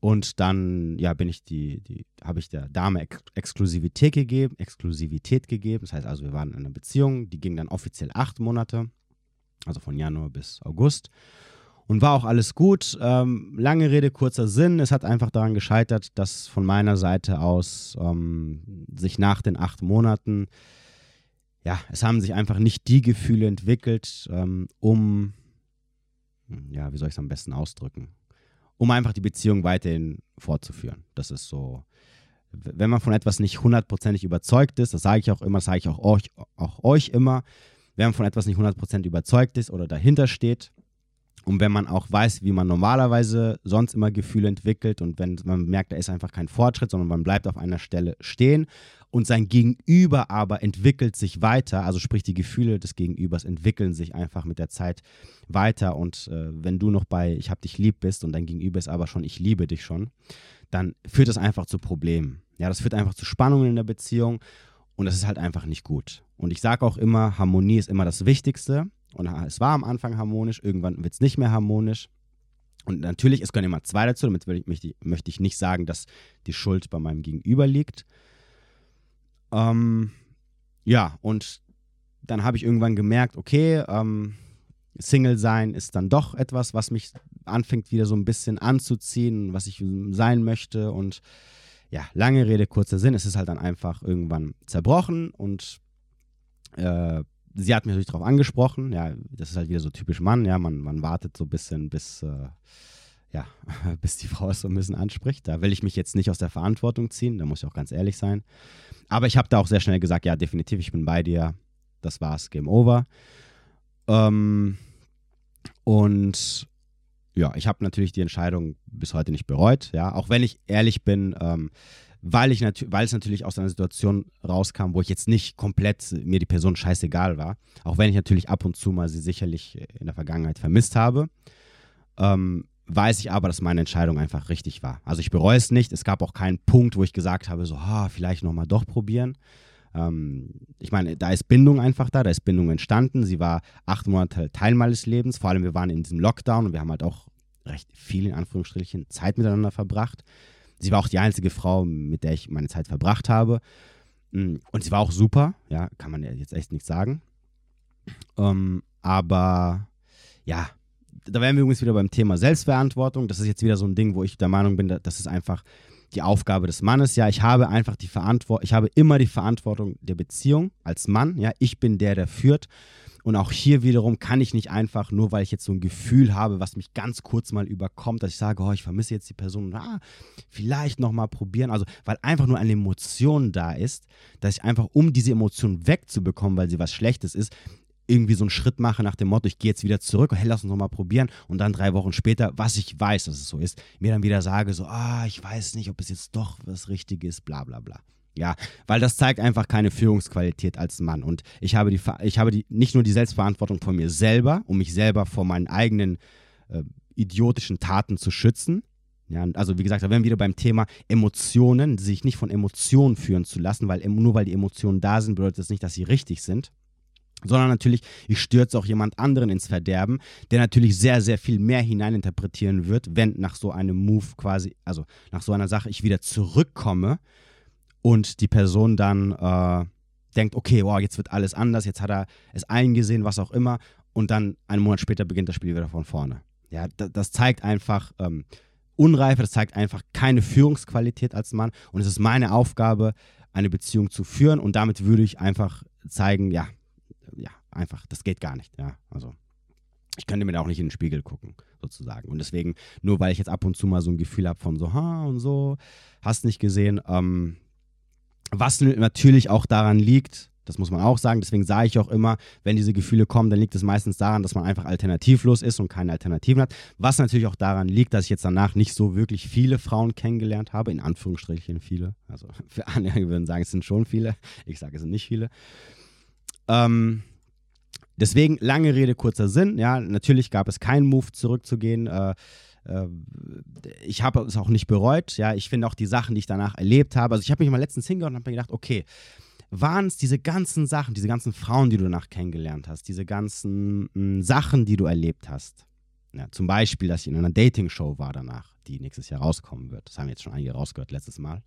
Und dann, ja, bin ich die, die habe ich der Dame Ex Exklusivität gegeben, Exklusivität gegeben. Das heißt also, wir waren in einer Beziehung, die ging dann offiziell acht Monate also von Januar bis August. und war auch alles gut. Ähm, lange Rede, kurzer Sinn. Es hat einfach daran gescheitert, dass von meiner Seite aus ähm, sich nach den acht Monaten, ja, es haben sich einfach nicht die Gefühle entwickelt, ähm, um, ja, wie soll ich es am besten ausdrücken? Um einfach die Beziehung weiterhin fortzuführen. Das ist so, wenn man von etwas nicht hundertprozentig überzeugt ist, das sage ich auch immer, das sage ich auch euch, auch euch immer, wenn man von etwas nicht hundertprozentig überzeugt ist oder dahinter steht, und wenn man auch weiß, wie man normalerweise sonst immer Gefühle entwickelt und wenn man merkt, da ist einfach kein Fortschritt, sondern man bleibt auf einer Stelle stehen und sein Gegenüber aber entwickelt sich weiter, also sprich die Gefühle des Gegenübers entwickeln sich einfach mit der Zeit weiter und äh, wenn du noch bei ich hab dich lieb bist und dein Gegenüber ist aber schon ich liebe dich schon, dann führt das einfach zu Problemen. Ja, das führt einfach zu Spannungen in der Beziehung und das ist halt einfach nicht gut. Und ich sage auch immer, Harmonie ist immer das Wichtigste. Und es war am Anfang harmonisch, irgendwann wird es nicht mehr harmonisch. Und natürlich, es können immer zwei dazu, damit möchte ich nicht sagen, dass die Schuld bei meinem Gegenüber liegt. Ähm, ja, und dann habe ich irgendwann gemerkt, okay, ähm, Single sein ist dann doch etwas, was mich anfängt wieder so ein bisschen anzuziehen, was ich sein möchte. Und ja, lange Rede, kurzer Sinn, es ist halt dann einfach irgendwann zerbrochen und äh, sie hat mich natürlich darauf angesprochen. Ja, das ist halt wieder so typisch Mann. Ja, man, man wartet so ein bisschen, bis, äh, ja, bis die Frau es so ein bisschen anspricht. Da will ich mich jetzt nicht aus der Verantwortung ziehen. Da muss ich auch ganz ehrlich sein. Aber ich habe da auch sehr schnell gesagt: Ja, definitiv, ich bin bei dir. Das war's, Game Over. Ähm, und ja, ich habe natürlich die Entscheidung bis heute nicht bereut. Ja, auch wenn ich ehrlich bin. Ähm, weil, ich weil es natürlich aus einer Situation rauskam, wo ich jetzt nicht komplett mir die Person scheißegal war, auch wenn ich natürlich ab und zu mal sie sicherlich in der Vergangenheit vermisst habe, ähm, weiß ich aber, dass meine Entscheidung einfach richtig war. Also ich bereue es nicht. Es gab auch keinen Punkt, wo ich gesagt habe, so, ah, vielleicht nochmal doch probieren. Ähm, ich meine, da ist Bindung einfach da, da ist Bindung entstanden. Sie war acht Monate Teil meines Lebens. Vor allem, wir waren in diesem Lockdown und wir haben halt auch recht viel, in Anführungsstrichen, Zeit miteinander verbracht. Sie war auch die einzige Frau, mit der ich meine Zeit verbracht habe. Mm, und sie war auch super, ja, kann man jetzt echt nichts sagen. Ähm, aber ja, da wären wir übrigens wieder beim Thema Selbstverantwortung. Das ist jetzt wieder so ein Ding, wo ich der Meinung bin, das ist einfach die Aufgabe des Mannes. Ja, ich habe einfach die Verantwortung, ich habe immer die Verantwortung der Beziehung als Mann. Ja, ich bin der, der führt. Und auch hier wiederum kann ich nicht einfach, nur weil ich jetzt so ein Gefühl habe, was mich ganz kurz mal überkommt, dass ich sage, oh, ich vermisse jetzt die Person, ah, vielleicht nochmal probieren. Also, weil einfach nur eine Emotion da ist, dass ich einfach, um diese Emotion wegzubekommen, weil sie was Schlechtes ist, irgendwie so einen Schritt mache nach dem Motto, ich gehe jetzt wieder zurück, hey, lass uns nochmal probieren und dann drei Wochen später, was ich weiß, dass es so ist, mir dann wieder sage, so, ah, ich weiß nicht, ob es jetzt doch was Richtiges ist, bla bla bla. Ja, weil das zeigt einfach keine Führungsqualität als Mann. Und ich habe, die, ich habe die, nicht nur die Selbstverantwortung von mir selber, um mich selber vor meinen eigenen äh, idiotischen Taten zu schützen. Ja, also wie gesagt, da wären wir wieder beim Thema Emotionen, sich nicht von Emotionen führen zu lassen, weil nur weil die Emotionen da sind, bedeutet das nicht, dass sie richtig sind sondern natürlich, ich stürze auch jemand anderen ins Verderben, der natürlich sehr, sehr viel mehr hineininterpretieren wird, wenn nach so einem Move quasi, also nach so einer Sache ich wieder zurückkomme und die Person dann äh, denkt, okay, wow, jetzt wird alles anders, jetzt hat er es eingesehen, was auch immer, und dann einen Monat später beginnt das Spiel wieder von vorne. Ja, das zeigt einfach ähm, Unreife, das zeigt einfach keine Führungsqualität als Mann und es ist meine Aufgabe, eine Beziehung zu führen und damit würde ich einfach zeigen, ja, ja, einfach, das geht gar nicht, ja, also ich könnte mir da auch nicht in den Spiegel gucken, sozusagen. Und deswegen, nur weil ich jetzt ab und zu mal so ein Gefühl habe von so, ha und so, hast nicht gesehen, ähm, was natürlich auch daran liegt, das muss man auch sagen, deswegen sage ich auch immer, wenn diese Gefühle kommen, dann liegt es meistens daran, dass man einfach alternativlos ist und keine Alternativen hat. Was natürlich auch daran liegt, dass ich jetzt danach nicht so wirklich viele Frauen kennengelernt habe, in Anführungsstrichen viele. Also für andere würden sagen, es sind schon viele. Ich sage, es sind nicht viele. Ähm, deswegen, lange Rede, kurzer Sinn. Ja, natürlich gab es keinen Move zurückzugehen. Äh, äh, ich habe es auch nicht bereut. Ja, ich finde auch die Sachen, die ich danach erlebt habe. Also ich habe mich mal letztens hingehört und habe mir gedacht, okay, waren es diese ganzen Sachen, diese ganzen Frauen, die du danach kennengelernt hast, diese ganzen mh, hm, Sachen, die du erlebt hast. Ja, zum Beispiel, dass ich in einer Dating-Show war danach, die nächstes Jahr rauskommen wird. Das haben jetzt schon einige rausgehört letztes Mal.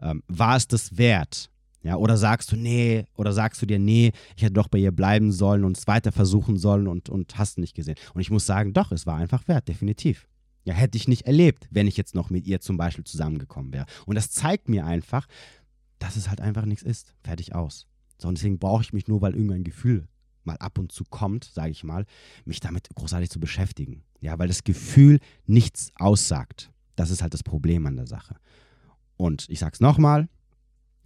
Ähm, war es das wert? Ja, oder sagst du, nee, oder sagst du dir, nee, ich hätte doch bei ihr bleiben sollen und es weiter versuchen sollen und, und hast nicht gesehen. Und ich muss sagen, doch, es war einfach wert, definitiv. Ja, hätte ich nicht erlebt, wenn ich jetzt noch mit ihr zum Beispiel zusammengekommen wäre. Und das zeigt mir einfach, dass es halt einfach nichts ist. Fertig aus. So, und deswegen brauche ich mich nur, weil irgendein Gefühl mal ab und zu kommt, sage ich mal, mich damit großartig zu beschäftigen. Ja, weil das Gefühl nichts aussagt. Das ist halt das Problem an der Sache. Und ich sage es nochmal,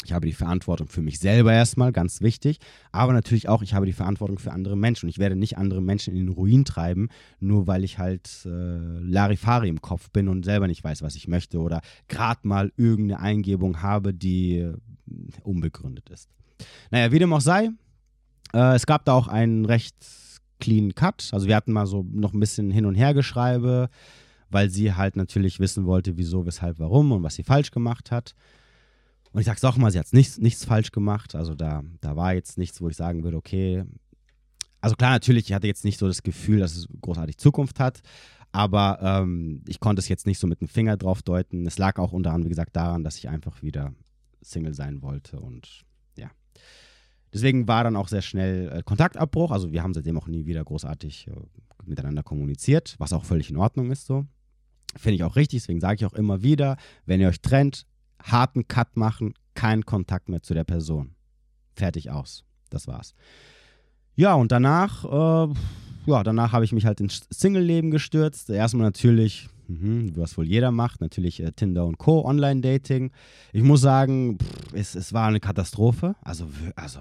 ich habe die Verantwortung für mich selber erstmal, ganz wichtig, aber natürlich auch, ich habe die Verantwortung für andere Menschen. Und ich werde nicht andere Menschen in den Ruin treiben, nur weil ich halt äh, Larifari im Kopf bin und selber nicht weiß, was ich möchte oder gerade mal irgendeine Eingebung habe, die äh, unbegründet ist. Naja, wie dem auch sei, äh, es gab da auch einen recht clean Cut. Also wir hatten mal so noch ein bisschen hin und her geschreibe, weil sie halt natürlich wissen wollte, wieso, weshalb, warum und was sie falsch gemacht hat. Und ich sag's auch mal, sie hat nichts, nichts falsch gemacht. Also da, da war jetzt nichts, wo ich sagen würde, okay. Also klar, natürlich, ich hatte jetzt nicht so das Gefühl, dass es großartig Zukunft hat. Aber ähm, ich konnte es jetzt nicht so mit dem Finger drauf deuten. Es lag auch unter anderem, wie gesagt, daran, dass ich einfach wieder Single sein wollte. Und ja. Deswegen war dann auch sehr schnell äh, Kontaktabbruch. Also wir haben seitdem auch nie wieder großartig äh, miteinander kommuniziert, was auch völlig in Ordnung ist so. Finde ich auch richtig, deswegen sage ich auch immer wieder, wenn ihr euch trennt, harten Cut machen, keinen Kontakt mehr zu der Person. Fertig aus. Das war's. Ja, und danach, äh, ja, danach habe ich mich halt ins Single-Leben gestürzt. Erstmal natürlich, mh, was wohl jeder macht, natürlich äh, Tinder und Co., Online-Dating. Ich muss sagen, pff, es, es war eine Katastrophe. Also, also,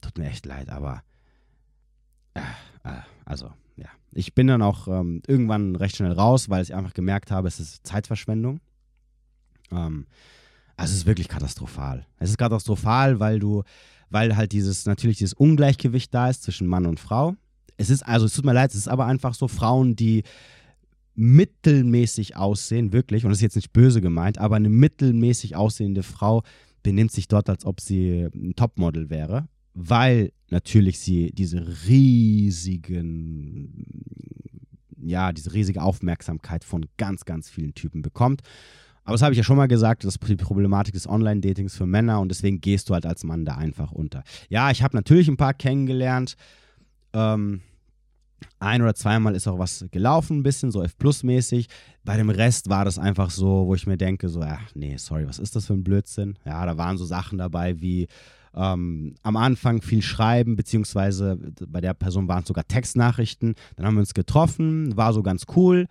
tut mir echt leid, aber, äh, äh also, ja. Ich bin dann auch ähm, irgendwann recht schnell raus, weil ich einfach gemerkt habe, es ist Zeitverschwendung. Ähm, also es ist wirklich katastrophal. Es ist katastrophal, weil du, weil halt dieses, natürlich dieses Ungleichgewicht da ist zwischen Mann und Frau. Es ist, also es tut mir leid, es ist aber einfach so Frauen, die mittelmäßig aussehen, wirklich, und das ist jetzt nicht böse gemeint, aber eine mittelmäßig aussehende Frau benimmt sich dort, als ob sie ein Topmodel wäre, weil natürlich sie diese riesigen, ja, diese riesige Aufmerksamkeit von ganz, ganz vielen Typen bekommt. Aber das habe ich ja schon mal gesagt, das ist die Problematik des Online-Datings für Männer und deswegen gehst du halt als Mann da einfach unter. Ja, ich habe natürlich ein paar kennengelernt. Ähm, ein oder zweimal ist auch was gelaufen, ein bisschen so F-Plus-mäßig. Bei dem Rest war das einfach so, wo ich mir denke, so, ach nee, sorry, was ist das für ein Blödsinn? Ja, da waren so Sachen dabei wie ähm, am Anfang viel schreiben, beziehungsweise bei der Person waren es sogar Textnachrichten. Dann haben wir uns getroffen, war so ganz cool.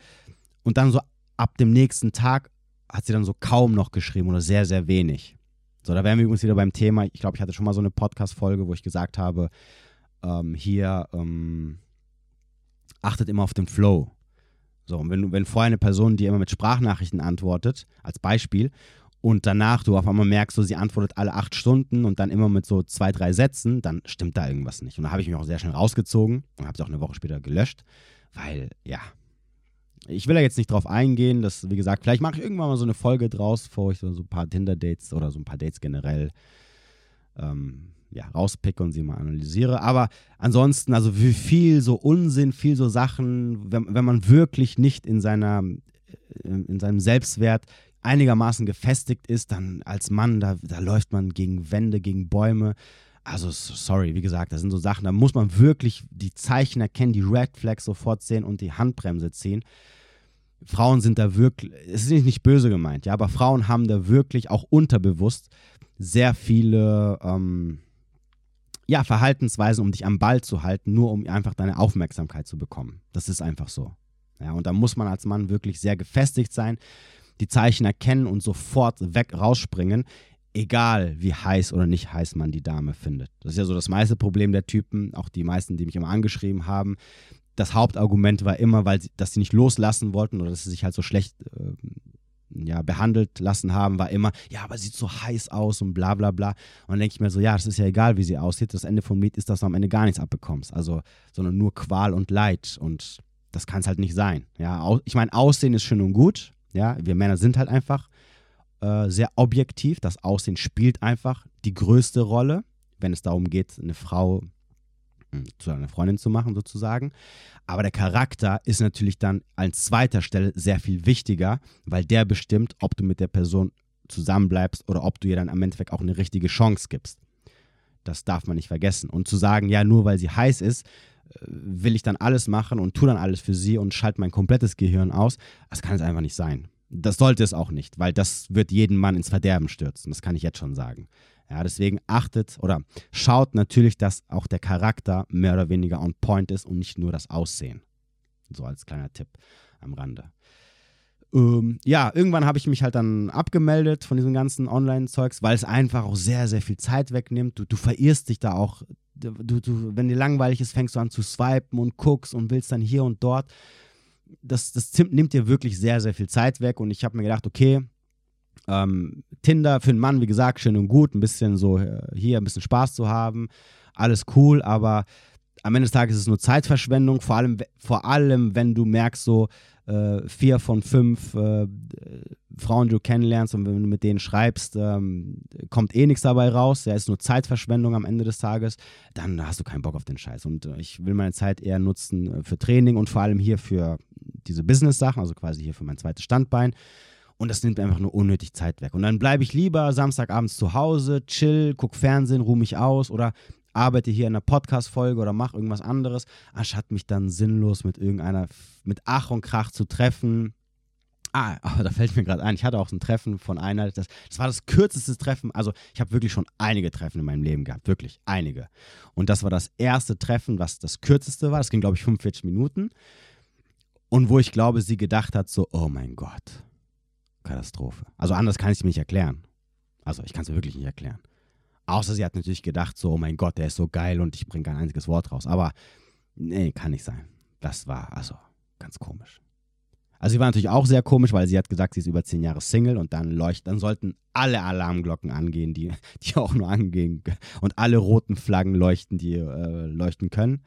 Und dann so ab dem nächsten Tag hat sie dann so kaum noch geschrieben oder sehr, sehr wenig. So, da wären wir übrigens wieder beim Thema. Ich glaube, ich hatte schon mal so eine Podcast-Folge, wo ich gesagt habe, ähm, hier ähm, achtet immer auf den Flow. So, und wenn, wenn vorher eine Person, die immer mit Sprachnachrichten antwortet, als Beispiel, und danach du auf einmal merkst, so, sie antwortet alle acht Stunden und dann immer mit so zwei, drei Sätzen, dann stimmt da irgendwas nicht. Und da habe ich mich auch sehr schnell rausgezogen und habe es auch eine Woche später gelöscht, weil, ja, ich will da jetzt nicht drauf eingehen, dass, wie gesagt, vielleicht mache ich irgendwann mal so eine Folge draus, wo ich so, ein paar Tinder-Dates oder so ein paar Dates generell ähm, ja, rauspicke und sie mal analysiere. Aber ansonsten, also wie viel so Unsinn, viel so Sachen, wenn, wenn man wirklich nicht in, seiner, in seinem Selbstwert einigermaßen gefestigt ist, dann als Mann, da, da läuft man gegen Wände, gegen Bäume. Also, sorry, wie gesagt, das sind so Sachen, da muss man wirklich die Zeichen erkennen, die Red Flags sofort sehen und die Handbremse ziehen. Frauen sind da wirklich, es ist nicht böse gemeint, ja, aber Frauen haben da wirklich auch unterbewusst sehr viele ähm, ja, Verhaltensweisen, um dich am Ball zu halten, nur um einfach deine Aufmerksamkeit zu bekommen. Das ist einfach so. Ja, und da muss man als Mann wirklich sehr gefestigt sein, die Zeichen erkennen und sofort weg rausspringen, egal wie heiß oder nicht heiß man die Dame findet. Das ist ja so das meiste Problem der Typen, auch die meisten, die mich immer angeschrieben haben das Hauptargument war immer, weil sie, dass sie nicht loslassen wollten oder dass sie sich halt so schlecht äh, ja, behandelt lassen haben, war immer, ja, aber sieht so heiß aus und bla bla bla. Und dann denke ich mir so, ja, das ist ja egal, wie sie aussieht. Das Ende vom Lied ist, dass du am Ende gar nichts abbekommst. Also, sondern nur Qual und Leid. Und das kann es halt nicht sein. Ja, ich meine, Aussehen ist schön und gut. Ja, wir Männer sind halt einfach äh, sehr objektiv. Das Aussehen spielt einfach die größte Rolle, wenn es darum geht, eine Frau hm, zu einer Freundin zu machen, sozusagen. Aber der Charakter ist natürlich dann an zweiter Stelle sehr viel wichtiger, weil der bestimmt, ob du mit der Person zusammenbleibst oder ob du ihr dann am Endeffekt auch eine richtige Chance gibst. Das darf man nicht vergessen. Und zu sagen, ja, nur weil sie heiß ist, äh, will ich dann alles machen und tue dann alles für sie und schalte mein komplettes Gehirn aus, das kann es einfach nicht sein. Das sollte es auch nicht, weil das wird jeden Mann ins Verderben stürzen. Das kann ich jetzt schon sagen. Ja, deswegen achtet oder schaut natürlich, dass auch der Charakter mehr oder weniger on point ist und nicht nur das Aussehen. So als kleiner Tipp am Rande. Ähm, ja, irgendwann habe ich mich halt dann abgemeldet von diesem ganzen Online-Zeugs, weil es einfach auch sehr, sehr viel Zeit wegnimmt. Du, du verirrst dich da auch. Du, du, wenn dir langweilig ist, fängst du an zu swipen und guckst und willst dann hier und dort. Das, das nimmt dir wirklich sehr, sehr viel Zeit weg. Und ich habe mir gedacht, okay, ähm, Tinder für einen Mann, wie gesagt, schön und gut, ein bisschen so äh, hier ein bisschen Spaß zu haben, alles cool, aber am Ende des Tages ist es nur Zeitverschwendung, vor allem, vor allem wenn du merkst, so äh, vier von fünf äh, Frauen, die du kennenlernst und wenn du mit denen schreibst, ähm, kommt eh nichts dabei raus, ja, ist nur Zeitverschwendung am Ende des Tages, dann hast du keinen Bock auf den Scheiß. Und äh, ich will meine Zeit eher nutzen äh, für Training und vor allem hier für diese Business-Sachen, also quasi hier für mein zweites Standbein. Und das nimmt einfach nur unnötig Zeit weg. Und dann bleibe ich lieber Samstagabends zu Hause, chill, guck Fernsehen, ruhe mich aus oder arbeite hier in einer Podcast-Folge oder mache irgendwas anderes, anstatt mich dann sinnlos mit irgendeiner, mit Ach und Krach zu treffen. Ah, aber da fällt mir gerade ein, ich hatte auch ein Treffen von einer, das, das war das kürzeste Treffen, also ich habe wirklich schon einige Treffen in meinem Leben gehabt, wirklich einige. Und das war das erste Treffen, was das kürzeste war, das ging glaube ich 45 Minuten. Und wo ich glaube, sie gedacht hat so, oh mein Gott, Katastrophe. Also anders kann ich es mir nicht erklären. Also ich kann es mir wirklich nicht erklären. Außer sie hat natürlich gedacht, so, oh mein Gott, der ist so geil und ich bringe kein einziges Wort raus. Aber nee, kann nicht sein. Das war also ganz komisch. Also sie war natürlich auch sehr komisch, weil sie hat gesagt, sie ist über zehn Jahre Single und dann leuchten, dann sollten alle Alarmglocken angehen, die, die auch nur angehen und alle roten Flaggen leuchten, die äh, leuchten können.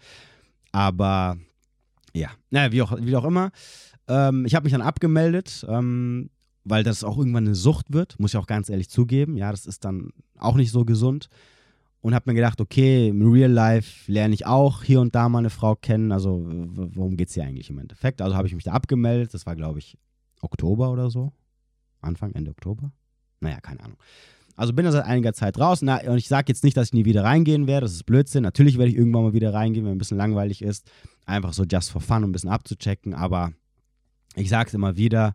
Aber ja, naja, wie auch, wie auch immer. Ähm, ich habe mich dann abgemeldet. Ähm, weil das auch irgendwann eine Sucht wird, muss ich auch ganz ehrlich zugeben. Ja, das ist dann auch nicht so gesund. Und habe mir gedacht, okay, im Real Life lerne ich auch hier und da mal eine Frau kennen. Also, worum geht es hier eigentlich im Endeffekt? Also habe ich mich da abgemeldet. Das war, glaube ich, Oktober oder so. Anfang, Ende Oktober? Naja, keine Ahnung. Also bin da seit einiger Zeit raus. Na, und ich sage jetzt nicht, dass ich nie wieder reingehen werde. Das ist Blödsinn. Natürlich werde ich irgendwann mal wieder reingehen, wenn ein bisschen langweilig ist. Einfach so just for fun, um ein bisschen abzuchecken. Aber ich sage es immer wieder,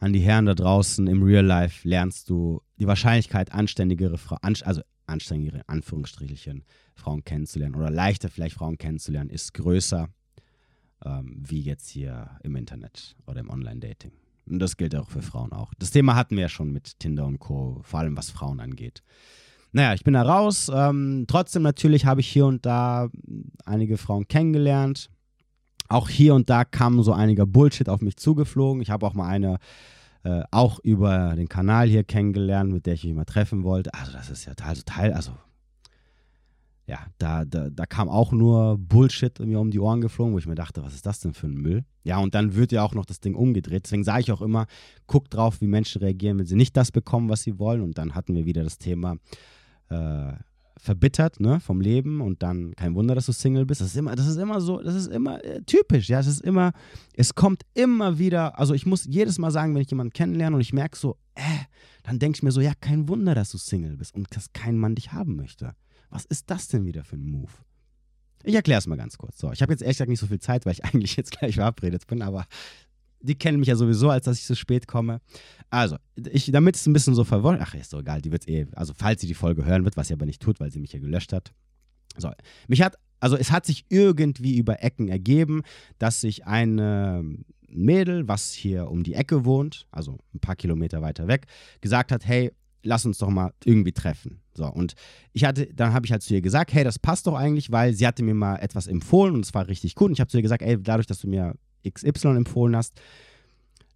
an die Herren da draußen, im Real Life lernst du die Wahrscheinlichkeit, anständigere Frauen, also anständigere Anführungsstrichelchen Frauen kennenzulernen oder leichter vielleicht Frauen kennenzulernen, ist größer ähm, wie jetzt hier im Internet oder im Online-Dating. Und das gilt auch für Frauen auch. Das Thema hatten wir ja schon mit Tinder und Co., vor allem was Frauen angeht. Naja, ich bin da raus. Ähm, trotzdem natürlich habe ich hier und da einige Frauen kennengelernt. Auch hier und da kam so einiger Bullshit auf mich zugeflogen. Ich habe auch mal eine äh, auch über den Kanal hier kennengelernt, mit der ich mich mal treffen wollte. Also das ist ja also Teil, also ja, da, da, da kam auch nur Bullshit mir um die Ohren geflogen, wo ich mir dachte, was ist das denn für ein Müll? Ja, und dann wird ja auch noch das Ding umgedreht. Deswegen sage ich auch immer, guckt drauf, wie Menschen reagieren, wenn sie nicht das bekommen, was sie wollen. Und dann hatten wir wieder das Thema äh, verbittert ne, vom Leben und dann kein Wunder, dass du Single bist. Das ist immer, das ist immer so, das ist immer äh, typisch, ja. Es ist immer, es kommt immer wieder, also ich muss jedes Mal sagen, wenn ich jemanden kennenlerne und ich merke so, äh, dann denke ich mir so, ja, kein Wunder, dass du Single bist und dass kein Mann dich haben möchte. Was ist das denn wieder für ein Move? Ich erkläre es mal ganz kurz. So, ich habe jetzt ehrlich gesagt nicht so viel Zeit, weil ich eigentlich jetzt gleich verabredet bin, aber die kennen mich ja sowieso, als dass ich so spät komme. Also, ich, damit es ein bisschen so verwirrt, ach, ist doch egal, die wird eh, also falls sie die Folge hören wird, was sie aber nicht tut, weil sie mich ja gelöscht hat. So, mich hat, also es hat sich irgendwie über Ecken ergeben, dass sich ein Mädel, was hier um die Ecke wohnt, also ein paar Kilometer weiter weg, gesagt hat, hey, lass uns doch mal irgendwie treffen. So, und ich hatte, dann habe ich halt zu ihr gesagt, hey, das passt doch eigentlich, weil sie hatte mir mal etwas empfohlen und es war richtig gut. Und ich habe zu ihr gesagt, ey, dadurch, dass du mir XY empfohlen hast,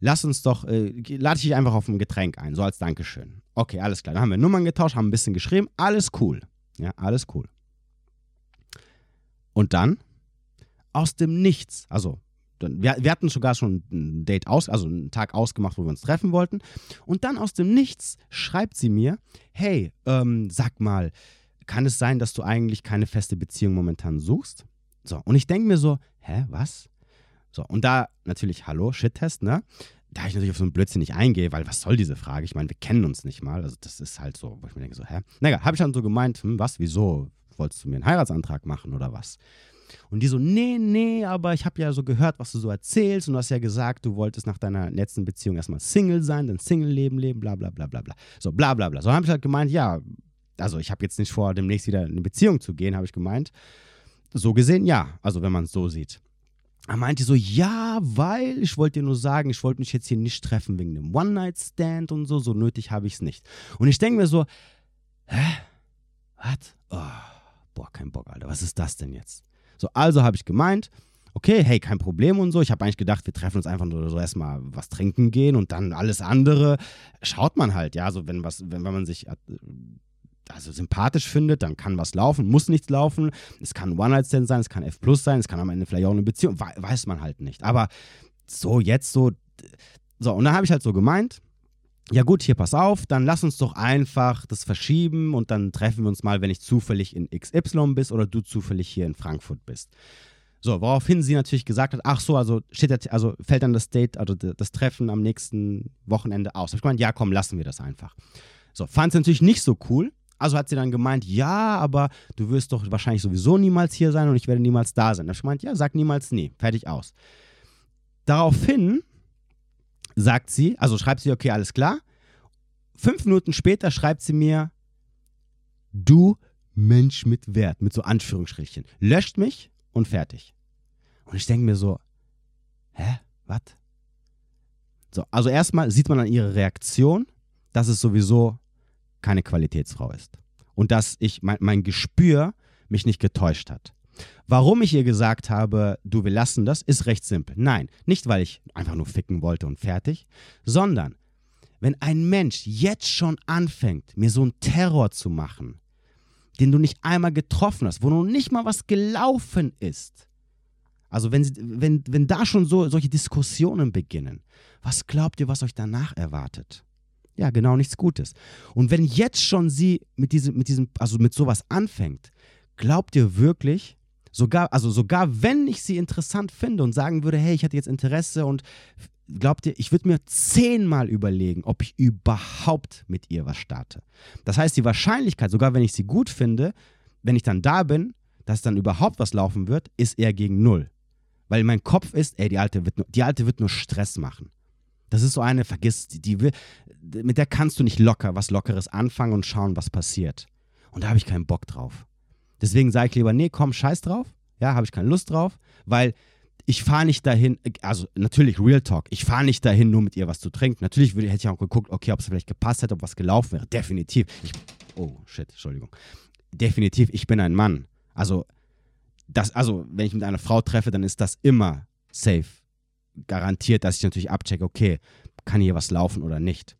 lass uns doch, äh, lade ich dich einfach auf ein Getränk ein, so als Dankeschön. Okay, alles klar. Dann haben wir Nummern getauscht, haben ein bisschen geschrieben, alles cool. Ja, alles cool. Und dann, aus dem Nichts, also wir, wir, hatten sogar schon ein Date aus, also einen Tag ausgemacht, wo wir uns treffen wollten. Und dann aus dem Nichts schreibt sie mir: Hey, ähm, sag mal, kann es sein, dass du eigentlich keine feste Beziehung momentan suchst? So, und ich denke mir so: Hä, was? So, und da natürlich, hallo, Shit-Test, ne? da ich natürlich auf so einen Blödsinn nicht eingehe, weil was soll diese Frage? Ich meine, wir kennen uns nicht mal. Also das ist halt so, wo ich mir denke, so, hä? Naja, habe ich dann so gemeint, hm, was, wieso? Wolltest du mir einen Heiratsantrag machen oder was? Und die so, nee, nee, aber ich habe ja so gehört, was du so erzählst und du hast ja gesagt, du wolltest nach deiner letzten Beziehung erstmal Single sein, dann Single-Leben leben, bla bla bla bla bla. So, bla bla bla. So habe ich halt gemeint, ja, also ich habe jetzt nicht vor, demnächst wieder in eine Beziehung zu gehen, habe ich gemeint. So gesehen, ja, also wenn man es so sieht. Er meinte so, ja, weil ich wollte dir nur sagen, ich wollte mich jetzt hier nicht treffen wegen dem One-Night-Stand und so, so nötig habe ich es nicht. Und ich denke mir so, hä? Was? Oh, boah, kein Bock, Alter, was ist das denn jetzt? So, also habe ich gemeint, okay, hey, kein Problem und so. Ich habe eigentlich gedacht, wir treffen uns einfach nur so erstmal was trinken gehen und dann alles andere schaut man halt, ja, so wenn was, wenn, wenn man sich äh, also sympathisch findet, dann kann was laufen, muss nichts laufen. Es kann One-Night-Stand sein, es kann F Plus sein, es kann am Ende vielleicht auch eine Beziehung, weiß man halt nicht. Aber so jetzt so, so, und dann habe ich halt so gemeint, ja gut, hier pass auf, dann lass uns doch einfach das verschieben und dann treffen wir uns mal, wenn ich zufällig in XY bist oder du zufällig hier in Frankfurt bist. So, woraufhin sie natürlich gesagt hat, ach so, also steht also fällt dann das Date, also das Treffen am nächsten Wochenende aus. Hab ich gemeint, ja komm, lassen wir das einfach. So, fand sie natürlich nicht so cool. Also hat sie dann gemeint, ja, aber du wirst doch wahrscheinlich sowieso niemals hier sein und ich werde niemals da sein. Da habe ich gemeint, ja, sag niemals nie. Fertig aus. Daraufhin sagt sie, also schreibt sie, okay, alles klar. Fünf Minuten später schreibt sie mir, du Mensch mit Wert, mit so Anführungsstrichen. Löscht mich und fertig. Und ich denke mir so, hä, was? So, also erstmal sieht man an ihrer Reaktion, dass es sowieso keine Qualitätsfrau ist. Und dass ich mein, mein Gespür mich nicht getäuscht hat. Warum ich ihr gesagt habe, du, wir lassen das, ist recht simpel. Nein, nicht weil ich einfach nur ficken wollte und fertig, sondern wenn ein Mensch jetzt schon anfängt, mir so einen Terror zu machen, den du nicht einmal getroffen hast, wo noch nicht mal was gelaufen ist, also wenn, wenn, wenn da schon so solche Diskussionen beginnen, was glaubt ihr, was euch danach erwartet? Ja, genau nichts Gutes. Und wenn jetzt schon sie mit diesem, mit diesem, also mit sowas anfängt, glaubt ihr wirklich, sogar, also sogar wenn ich sie interessant finde und sagen würde, hey, ich hatte jetzt Interesse und glaubt ihr, ich würde mir zehnmal überlegen, ob ich überhaupt mit ihr was starte. Das heißt, die Wahrscheinlichkeit, sogar wenn ich sie gut finde, wenn ich dann da bin, dass dann überhaupt was laufen wird, ist eher gegen null. Weil mein Kopf ist, ey, die Alte wird nur, die Alte wird nur Stress machen. Das ist so eine, vergiss, die, die will, mit der kannst du nicht locker was Lockeres anfangen und schauen, was passiert. Und da habe ich keinen Bock drauf. Deswegen sage ich lieber, nee, komm, scheiß drauf. Ja, habe ich keine Lust drauf, weil ich fahre nicht dahin, also natürlich Real Talk, ich fahre nicht dahin, nur mit ihr was zu trinken. Natürlich würde, hätte ich auch geguckt, okay, ob es vielleicht gepasst hätte, ob was gelaufen wäre. Definitiv. Ich, oh, shit, Entschuldigung. Definitiv, ich bin ein Mann. Also, das, also, wenn ich mit einer Frau treffe, dann ist das immer safe garantiert, dass ich natürlich abchecke, okay, kann hier was laufen oder nicht.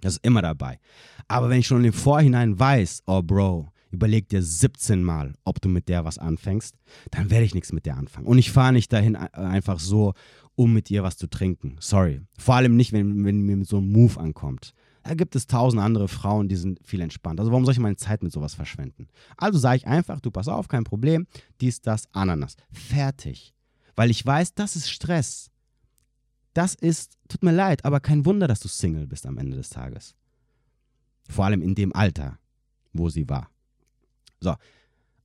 Das ist immer dabei. Aber wenn ich schon im Vorhinein weiß, oh Bro, überleg dir 17 Mal, ob du mit der was anfängst, dann werde ich nichts mit der anfangen. Und ich fahre nicht dahin einfach so, um mit ihr was zu trinken. Sorry. Vor allem nicht, wenn, wenn mir so ein Move ankommt. Da gibt es tausend andere Frauen, die sind viel entspannter. Also warum soll ich meine Zeit mit sowas verschwenden? Also sage ich einfach, du pass auf, kein Problem, dies, das, Ananas. Fertig. Weil ich weiß, das ist Stress das ist, tut mir leid, aber kein Wunder, dass du Single bist am Ende des Tages. Vor allem in dem Alter, wo sie war. So,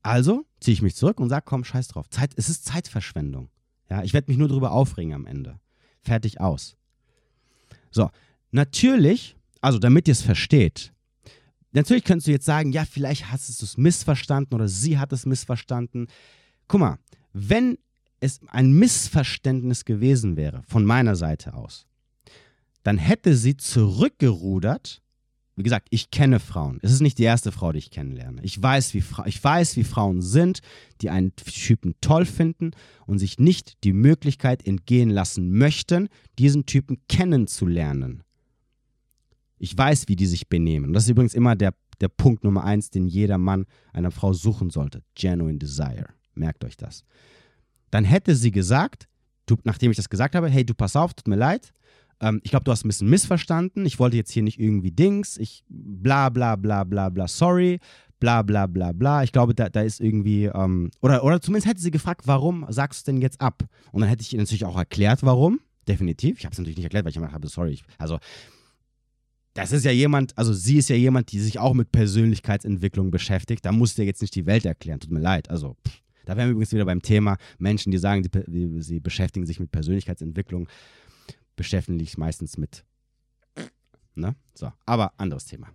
also ziehe ich mich zurück und sage, komm, scheiß drauf. Zeit, es ist Zeitverschwendung. Ja, ich werde mich nur darüber aufregen am Ende. Fertig aus. So, natürlich, also damit ihr es versteht, natürlich könntest du jetzt sagen, ja, vielleicht hast du es missverstanden oder sie hat es missverstanden. Guck mal, wenn es ein Missverständnis gewesen wäre von meiner Seite aus, dann hätte sie zurückgerudert. Wie gesagt, ich kenne Frauen. Es ist nicht die erste Frau, die ich kennenlerne. Ich weiß, wie, ich weiß, wie Frauen sind, die einen Typen toll finden und sich nicht die Möglichkeit entgehen lassen möchten, diesen Typen kennenzulernen. Ich weiß, wie die sich benehmen. Und das ist übrigens immer der, der Punkt Nummer eins, den jeder Mann einer Frau suchen sollte. Genuine Desire. Merkt euch das dann hätte sie gesagt, du, nachdem ich das gesagt habe, hey, du pass auf, tut mir leid, ähm, ich glaube, du hast ein bisschen missverstanden, ich wollte jetzt hier nicht irgendwie Dings, ich bla bla bla bla bla, sorry, bla bla bla bla. Ich glaube, da, da ist irgendwie, ähm, oder, oder zumindest hätte sie gefragt, warum sagst du denn jetzt ab? Und dann hätte ich ihr natürlich auch erklärt, warum. definitiv. Ich habe es natürlich nicht erklärt, weil ich immer habe, sorry. Ich, also, das ist ja jemand, also sie ist ja jemand, die sich auch mit Persönlichkeitsentwicklung beschäftigt. Da muss dir jetzt nicht die Welt erklären, tut mir leid. Also, pff, da wären wir übrigens wieder beim Thema Menschen, die sagen, die, sie beschäftigen sich mit Persönlichkeitsentwicklung, beschäftigen sich meistens mit. Ne? So, aber anderes Thema.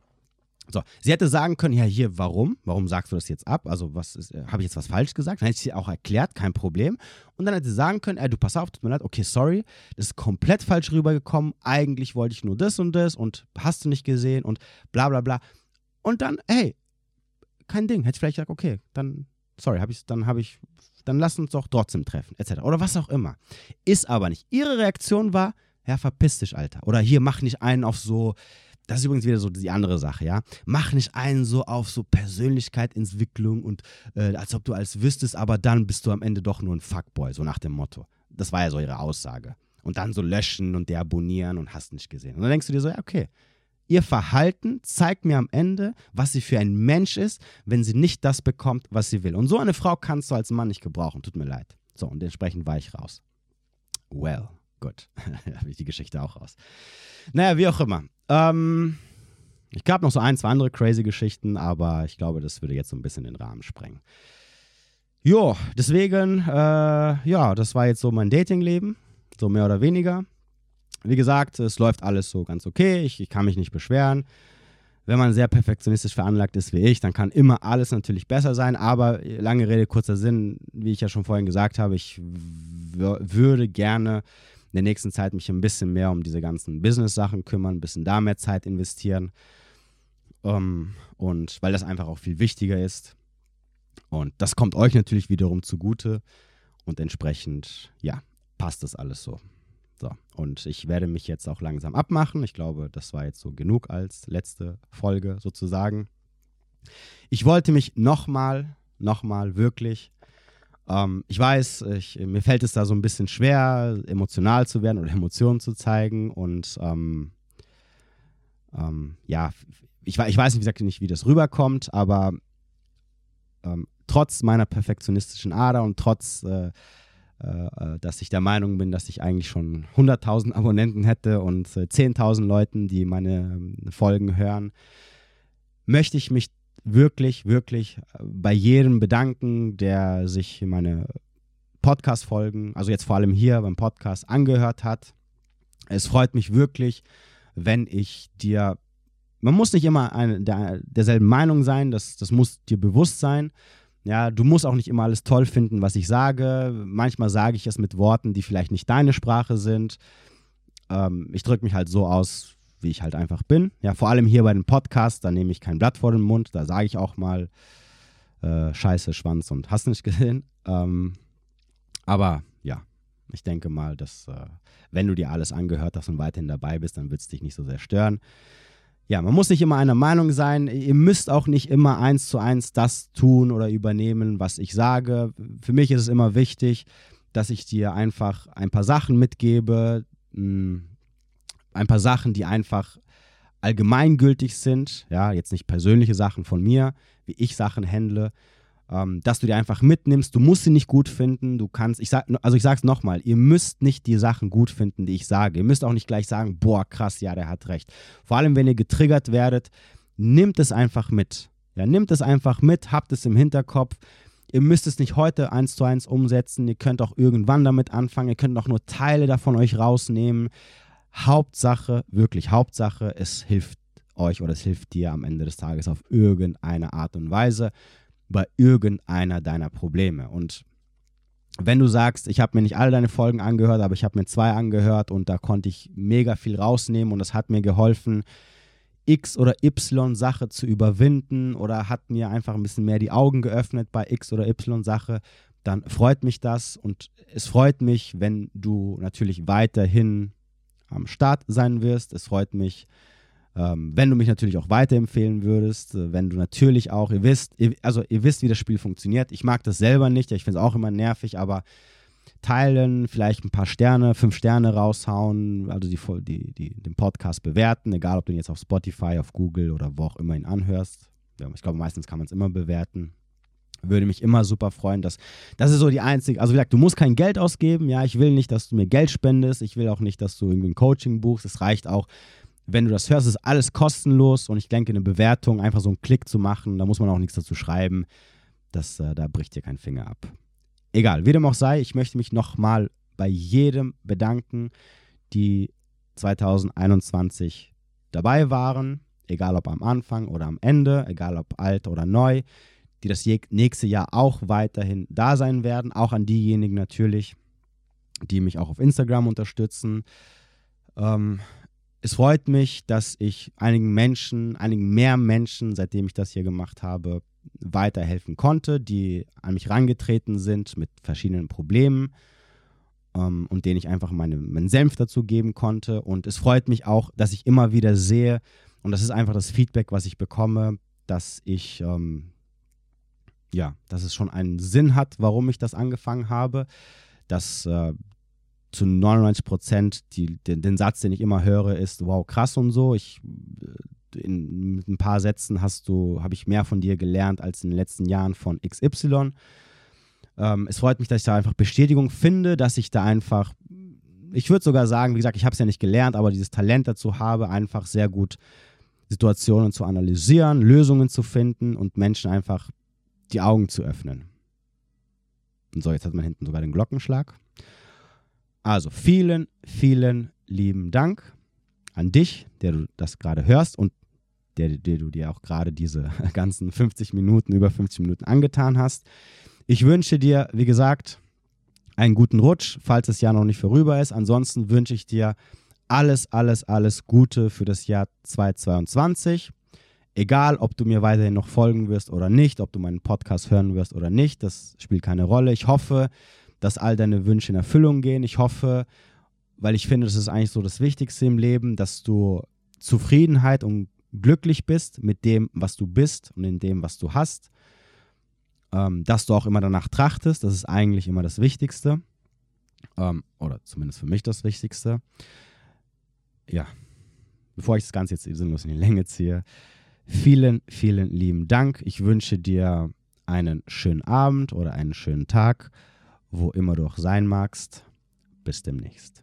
So, sie hätte sagen können, ja, hier, warum? Warum sagst du das jetzt ab? Also, was äh, habe ich jetzt was falsch gesagt? Dann hätte ich sie auch erklärt, kein Problem. Und dann hätte sie sagen können, ey, du pass auf, tut mir leid, okay, sorry, das ist komplett falsch rübergekommen. Eigentlich wollte ich nur das und das und hast du nicht gesehen und bla bla bla. Und dann, hey, kein Ding. Hätte ich vielleicht gesagt, okay, dann sorry, hab ich, dann habe ich, dann lass uns doch trotzdem treffen, etc. Oder was auch immer. Ist aber nicht. Ihre Reaktion war, ja, verpiss dich, Alter. Oder hier, mach nicht einen auf so, das ist übrigens wieder so die andere Sache, ja. Mach nicht einen so auf so Persönlichkeitsentwicklung und äh, als ob du alles wüsstest, aber dann bist du am Ende doch nur ein Fuckboy, so nach dem Motto. Das war ja so ihre Aussage. Und dann so löschen und deabonnieren und hast nicht gesehen. Und dann denkst du dir so, ja, okay, Ihr Verhalten zeigt mir am Ende, was sie für ein Mensch ist, wenn sie nicht das bekommt, was sie will. Und so eine Frau kannst du als Mann nicht gebrauchen. Tut mir leid. So, und entsprechend war ich raus. Well, gut. da habe ich die Geschichte auch raus. Naja, wie auch immer. Ähm, ich gab noch so ein, zwei andere crazy Geschichten, aber ich glaube, das würde jetzt so ein bisschen den Rahmen sprengen. Jo, deswegen, äh, ja, das war jetzt so mein Datingleben, so mehr oder weniger. Wie gesagt, es läuft alles so ganz okay, ich, ich kann mich nicht beschweren. Wenn man sehr perfektionistisch veranlagt ist wie ich, dann kann immer alles natürlich besser sein. Aber lange Rede, kurzer Sinn, wie ich ja schon vorhin gesagt habe, ich würde gerne in der nächsten Zeit mich ein bisschen mehr um diese ganzen Business-Sachen kümmern, ein bisschen da mehr Zeit investieren. Um, ähm, und weil das einfach auch viel wichtiger ist. Und das kommt euch natürlich wiederum zugute. Und entsprechend, ja, passt das alles so. So, und ich werde mich jetzt auch langsam abmachen. Ich glaube, das war jetzt so genug als letzte Folge sozusagen. Ich wollte mich nochmal, nochmal wirklich, ähm, ich weiß, ich, mir fällt es da so ein bisschen schwer, emotional zu werden oder Emotionen zu zeigen und ähm, ähm, ja, ich, ich weiß nicht, wie gesagt, nicht, wie das rüberkommt, aber ähm, trotz meiner perfektionistischen Ader und trotz äh, äh, äh, dass ich der Meinung bin, dass ich eigentlich schon 100.000 Abonnenten hätte und 10.000 äh, Leuten, die meine ähm, Folgen hören, möchte ich mich wirklich, wirklich bei jedem bedanken, der sich meine Podcast-Folgen, also jetzt vor allem hier beim Podcast, angehört hat. Es freut mich wirklich, wenn ich dir, man muss nicht immer eine, der, derselben Meinung sein, das, das muss dir bewusst sein, ja, du musst auch nicht immer alles toll finden, was ich sage. Manchmal sage ich es mit Worten, die vielleicht nicht deine Sprache sind. Ähm, ich drücke mich halt so aus, wie ich halt einfach bin. Ja, vor allem hier bei dem Podcast, da nehme ich kein Blatt vor den Mund, da sage ich auch mal äh, Scheiße, Schwanz und hast nicht gesehen. Ähm, aber ja, ich denke mal, dass äh, wenn du dir alles angehört hast und weiterhin dabei bist, dann wird es dich nicht so sehr stören ja, man muss nicht immer einer Meinung sein. Ihr müsst auch nicht immer eins zu eins das tun oder übernehmen, was ich sage. Für mich ist es immer wichtig, dass ich dir einfach ein paar Sachen mitgebe, hm, ein paar Sachen, die einfach allgemeingültig sind. Ja, jetzt nicht persönliche Sachen von mir, wie ich Sachen handle, ähm, dass du die einfach mitnimmst. Du musst sie nicht gut finden. Du kannst, ich sag, also ich sag's nochmal, ihr müsst nicht die Sachen gut finden, die ich sage. Ihr müsst auch nicht gleich sagen, boah, krass, ja, der hat recht. Vor allem, wenn ihr getriggert werdet, nimmt es einfach mit. Ja, nimmt es einfach mit, habt es im Hinterkopf. Ihr müsst es nicht heute eins zu eins umsetzen. Ihr könnt auch irgendwann damit anfangen. Ihr könnt auch nur Teile davon euch rausnehmen. Hauptsache, wirklich Hauptsache, es hilft euch oder es hilft dir am Ende des Tages auf irgendeine Art und Weise bei irgendeiner deiner Probleme. Und wenn du sagst, ich habe mir nicht alle deine Folgen angehört, aber ich habe mir zwei angehört und da konnte ich mega viel rausnehmen und das hat mir geholfen, X oder Y Sache zu überwinden oder hat mir einfach ein bisschen mehr die Augen geöffnet bei X oder Y Sache, dann freut mich das und es freut mich, wenn du natürlich weiterhin am Start sein wirst. Es freut mich, ähm, wenn du mich natürlich auch weiterempfehlen würdest, äh, wenn du natürlich auch, ihr wisst, ihr, also ihr wisst, wie das Spiel funktioniert. Ich mag das selber nicht, ich finde es auch immer nervig, aber teilen, vielleicht ein paar Sterne, fünf Sterne raushauen, also die, die, die, den Podcast bewerten, egal ob du ihn jetzt auf Spotify, auf Google oder wo auch immer ihn anhörst. Ich glaube, meistens kann man es immer bewerten. Würde mich immer super freuen. Dass, das ist so die einzige, also wie gesagt, du musst kein Geld ausgeben. Ja, ich will nicht, dass du mir Geld spendest. Ich will auch nicht, dass du irgendwie ein Coaching buchst. Es reicht auch, wenn du das hörst, ist alles kostenlos und ich denke, eine Bewertung, einfach so einen Klick zu machen, da muss man auch nichts dazu schreiben. Das, äh, da bricht dir kein Finger ab. Egal, wie dem auch sei, ich möchte mich nochmal bei jedem bedanken, die 2021 dabei waren, egal ob am Anfang oder am Ende, egal ob alt oder neu, die das nächste Jahr auch weiterhin da sein werden, auch an diejenigen natürlich, die mich auch auf Instagram unterstützen. Ähm, es freut mich, dass ich einigen Menschen, einigen mehr Menschen, seitdem ich das hier gemacht habe, weiterhelfen konnte, die an mich rangetreten sind mit verschiedenen Problemen ähm, und denen ich einfach meine, meinen Senf dazu geben konnte. Und es freut mich auch, dass ich immer wieder sehe, und das ist einfach das Feedback, was ich bekomme, dass ich, ähm, ja, dass es schon einen Sinn hat, warum ich das angefangen habe, dass äh, zu 99 Prozent den, den, Satz, den ich immer höre, ist, wow, krass und so. Ich, äh, in, mit ein paar Sätzen hast du, habe ich mehr von dir gelernt als in den letzten Jahren von XY. Ähm, es freut mich, dass ich da einfach Bestätigung finde, dass ich da einfach, ich würde sogar sagen, wie gesagt, ich habe es ja nicht gelernt, aber dieses Talent dazu habe, einfach sehr gut Situationen zu analysieren, Lösungen zu finden und Menschen einfach die Augen zu öffnen. Und so, jetzt hat man hinten sogar den Glockenschlag. Also vielen, vielen lieben Dank an dich, der du das gerade hörst und der, der du dir auch gerade diese ganzen 50 Minuten, über 50 Minuten angetan hast. Ich wünsche dir, wie gesagt, einen guten Rutsch, falls das Jahr noch nicht vorüber ist. Ansonsten wünsche ich dir alles, alles, alles Gute für das Jahr 2022. Egal, ob du mir weiterhin noch folgen wirst oder nicht, ob du meinen Podcast hören wirst oder nicht, das spielt keine Rolle. Ich hoffe, dass all deine Wünsche in Erfüllung gehen. Ich hoffe, weil ich finde, das ist eigentlich so das Wichtigste im Leben, dass du Zufriedenheit und glücklich bist mit dem, was du bist und in dem, was du hast. Ähm, dass du auch immer danach trachtest, das ist eigentlich immer das Wichtigste. Ähm, oder zumindest für mich das Wichtigste. Ja, bevor ich das Ganze jetzt sinnlos in die Länge ziehe, vielen, vielen lieben Dank. Ich wünsche dir einen schönen Abend oder einen schönen Tag wo immer du auch sein magst. Bis demnächst.